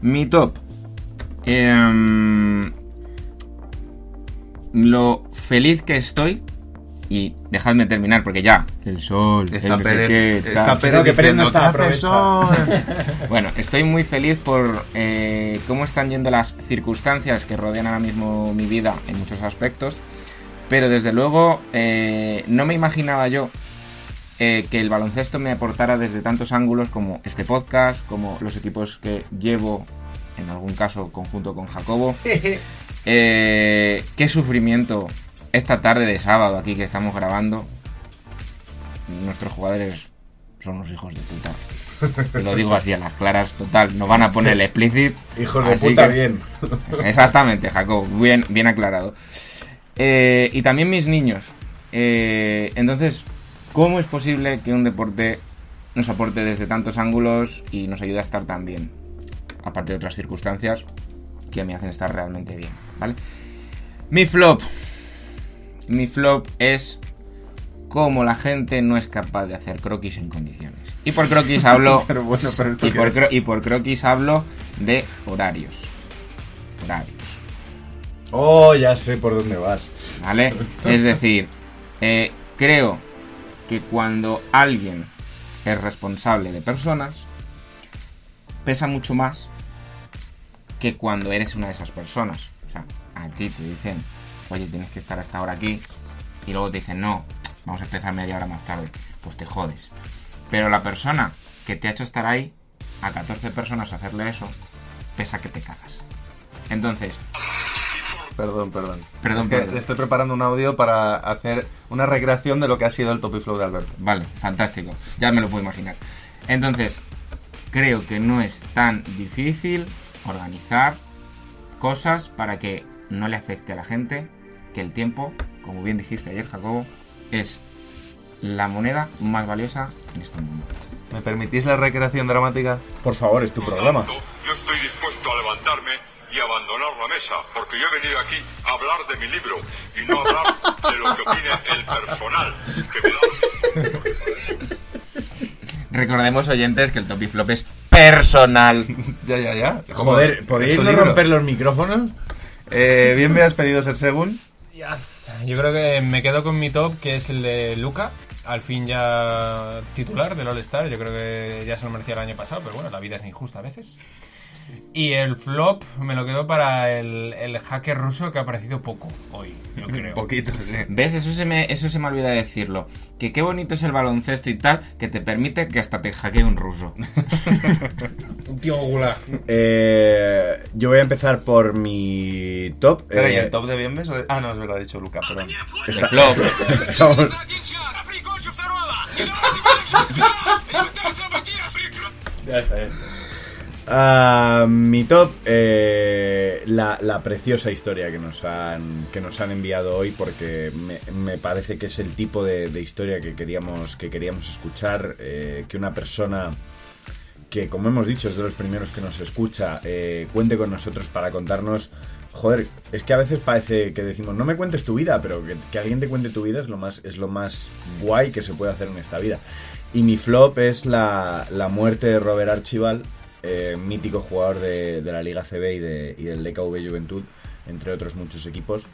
Mi top. Em, lo feliz que estoy. Y dejadme terminar porque ya. El sol. el Está no sé Pérez, qué, está tal. Pérez que Pérez no diciendo, está, "¿Qué hace sol?". Bueno, estoy muy feliz por eh, cómo están yendo las circunstancias que rodean ahora mismo mi vida en muchos aspectos. Pero desde luego eh, no me imaginaba yo eh, que el baloncesto me aportara desde tantos ángulos como este podcast, como los equipos que llevo, en algún caso conjunto con Jacobo. Eh, qué sufrimiento esta tarde de sábado aquí que estamos grabando. Nuestros jugadores son unos hijos de puta. Y lo digo así a las claras, total. Nos van a poner el explicit. Hijos de puta, que- bien. Exactamente, Jacob. Bien, bien aclarado. Eh, y también mis niños. Eh, entonces, ¿cómo es posible que un deporte nos aporte desde tantos ángulos y nos ayude a estar tan bien? Aparte de otras circunstancias que me hacen estar realmente bien, ¿vale? Mi flop. Mi flop es cómo la gente no es capaz de hacer croquis en condiciones. Y por croquis hablo. Pero bueno, pero ¿esto y, qué por es? cro- y por croquis hablo de horarios. Horarios. Oh, ya sé por dónde vas. ¿Vale? Es decir, eh, creo que cuando alguien es responsable de personas, pesa mucho más que cuando eres una de esas personas. O sea, a ti te dicen, oye, tienes que estar hasta ahora aquí, y luego te dicen, no, vamos a empezar media hora más tarde. Pues te jodes. Pero la persona que te ha hecho estar ahí, a 14 personas hacerle eso, pesa que te cagas. Entonces, Perdón, perdón. Perdón, Es que perdón. estoy preparando un audio para hacer una recreación de lo que ha sido el Top y Flow de Alberto. Vale, fantástico. Ya me lo puedo imaginar. Entonces, creo que no es tan difícil organizar cosas para que no le afecte a la gente, que el tiempo, como bien dijiste ayer, Jacobo, es la moneda más valiosa en este mundo. ¿Me permitís la recreación dramática? Por favor, es tu programa. Yo estoy dispuesto a levantarme y abandonar la mesa, porque yo he venido aquí a hablar de mi libro y no a hablar de lo que opine el personal. Que me da Recordemos, oyentes, que el top y flop es personal. ya, ya, ya. Joder, ¿podéis ¿Es tu no romper los micrófonos? Eh, bien me has pedido ser según. Yes. Yo creo que me quedo con mi top, que es el de Luca. Al fin ya titular del All-Star. Yo creo que ya se lo merecía el año pasado, pero bueno, la vida es injusta a veces. Y el flop me lo quedo para el, el hacker ruso que ha aparecido poco hoy, yo creo. Poquito, sí. ¿Ves? Eso se, me, eso se me olvida decirlo. Que qué bonito es el baloncesto y tal, que te permite que hasta te hackee un ruso. Un tío gulag. Eh, yo voy a empezar por mi top. ¿y Eh, el top de Bienves? Ah, no, es verdad, ha dicho Luca, perdón. El flop. Estamos- Ya está, ya está. Mi top, eh, la, la preciosa historia que nos han, que nos han enviado hoy, porque me, me parece que es el tipo de, historia que queríamos, que queríamos escuchar, eh, que una persona que, como hemos dicho, es de los primeros que nos escucha, eh, cuente con nosotros para contarnos. Joder, es que a veces parece que decimos, no me cuentes tu vida, pero que, que alguien te cuente tu vida es lo más, es lo más guay que se puede hacer en esta vida. Y mi flop es la, la muerte de Robert Archibald, eh, mítico jugador de, de la Liga CB y, de, del DKV Juventud, entre otros muchos equipos,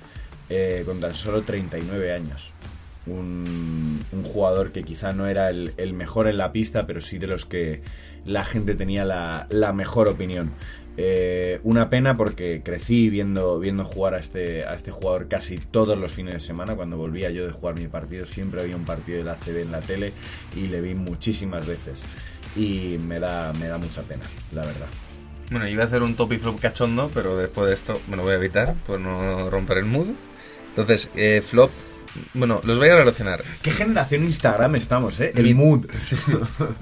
eh, con tan solo 39 años. un, jugador que quizá no era el, mejor en la pista, pero sí de los que la gente tenía la, la mejor opinión. Eh, una pena porque crecí viendo, viendo jugar a este, a este jugador casi todos los fines de semana. Cuando volvía yo de jugar mi partido, siempre había un partido del ACB en la tele y le vi muchísimas veces. Y me da, me da mucha pena, la verdad. Bueno, iba a hacer un top y flop cachondo, pero después de esto me lo voy a evitar por no romper el mood. Entonces, eh, flop. Bueno, los voy a relacionar. ¿Qué generación Instagram estamos, eh? El mood.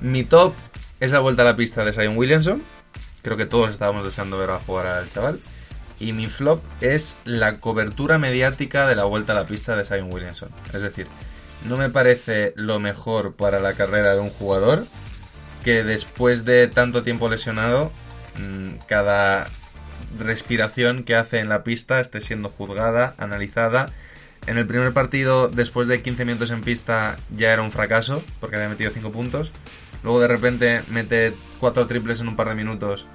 Mi top es la vuelta a la pista de Zion Williamson. Creo que todos estábamos deseando ver a jugar al chaval. Y mi flop es la cobertura mediática de la vuelta a la pista de Zion Williamson. Es decir, no me parece lo mejor para la carrera de un jugador que después de tanto tiempo lesionado, mm, cada respiración que hace en la pista esté siendo juzgada, analizada. En el primer partido, después de 15 minutos en pista, ya era un fracaso, porque había metido 5 puntos. Luego de repente mete 4 triples en un par de minutos,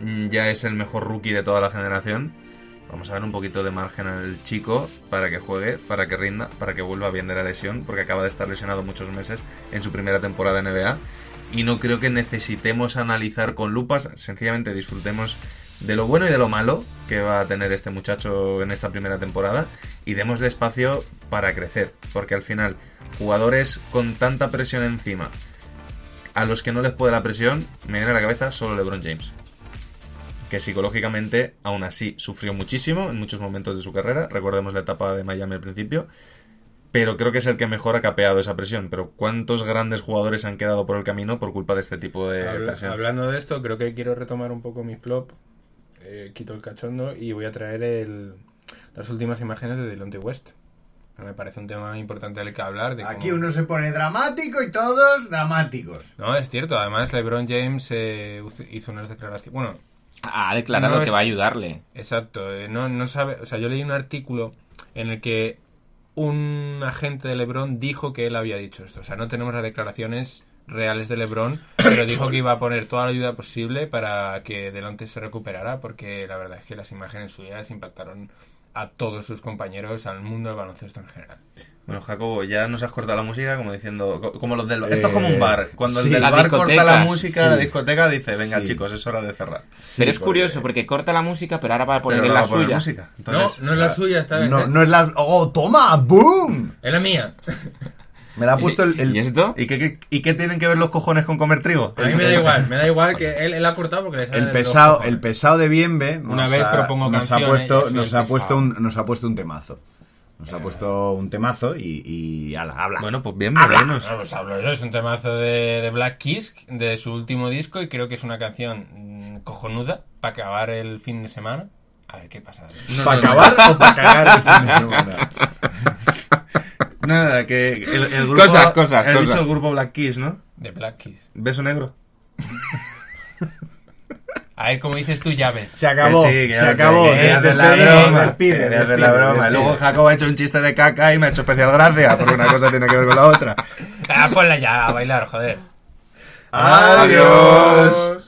mm, ya es el mejor rookie de toda la generación. Vamos a dar un poquito de margen al chico para que juegue, para que rinda, para que vuelva bien de la lesión, porque acaba de estar lesionado muchos meses en su primera temporada en NBA. Y no creo que necesitemos analizar con lupas, sencillamente disfrutemos de lo bueno y de lo malo que va a tener este muchacho en esta primera temporada y démosle espacio para crecer, porque al final jugadores con tanta presión encima, a los que no les puede la presión, me viene a la cabeza solo LeBron James que psicológicamente aún así sufrió muchísimo en muchos momentos de su carrera. Recordemos la etapa de Miami al principio. Pero creo que es el que mejor ha capeado esa presión. Pero ¿cuántos grandes jugadores han quedado por el camino por culpa de este tipo de Habla- presión? hablando de esto, creo que quiero retomar un poco mi flop. Eh, quito el cachondo y voy a traer el, las últimas imágenes de Delonte West. Me parece un tema importante del que hablar. De Aquí cómo- uno se pone dramático y todos dramáticos. No, es cierto. Además, LeBron James eh, hizo unas declaraciones. Bueno, Ha declarado no que es- va a ayudarle. Exacto. eh, no, no sabe. O sea, yo leí un artículo en el que un agente de LeBron dijo que él había dicho esto. O sea, no tenemos las declaraciones reales de LeBron, pero dijo que iba a poner toda la ayuda posible para que Delonte se recuperara, porque la verdad es que las imágenes suyas impactaron a todos sus compañeros, al mundo del baloncesto en general. Bueno, Jacobo, ya nos has cortado la música como diciendo, co- como los del Eh, Esto es como un bar. Cuando sí. el del bar corta la música, sí. la discoteca dice, venga Sí. chicos, es hora de cerrar. pero es curioso porque corta la música, pero ahora va a poner Pero en no la va a poner suya. música. Entonces, no, no es la suya esta vez. No, ¿eh? no es la. ¡Oh, toma! ¡Boom! Es la mía. Me la ha puesto el. el- ¿Y esto? ¿Y qué, qué- y qué tienen que ver los cojones con comer trigo? A mí me da igual, me da igual que él, él ha cortado porque le sale El pesado, el pesado de Bienve nos Una vez ha, propongo nos ha puesto, nos ha puesto un, nos ha puesto un temazo. Nos ha puesto un temazo y, y ala, habla. Bueno, pues bien, Habla. No, pues hablo yo, es un temazo de, de Black Kiss, de su último disco, y creo que es una canción mm, cojonuda para acabar el fin de semana. A ver qué pasa. ¿Para acabar o para cagar el fin de semana? Nada, que el, el grupo... Cosas, cosas, He cosas. dicho el grupo Black Keys, ¿no? De Black Kiss. Beso negro. A ver, como dices tú, llaves. Se acabó, Que sí, que se acabó. que hacer la broma. despide, despide, la broma. despide. Luego Jacob ha hecho un chiste de caca y me ha hecho especial gracia, porque una cosa tiene que ver con la otra. Ah, ponla ya a bailar, joder. Adiós.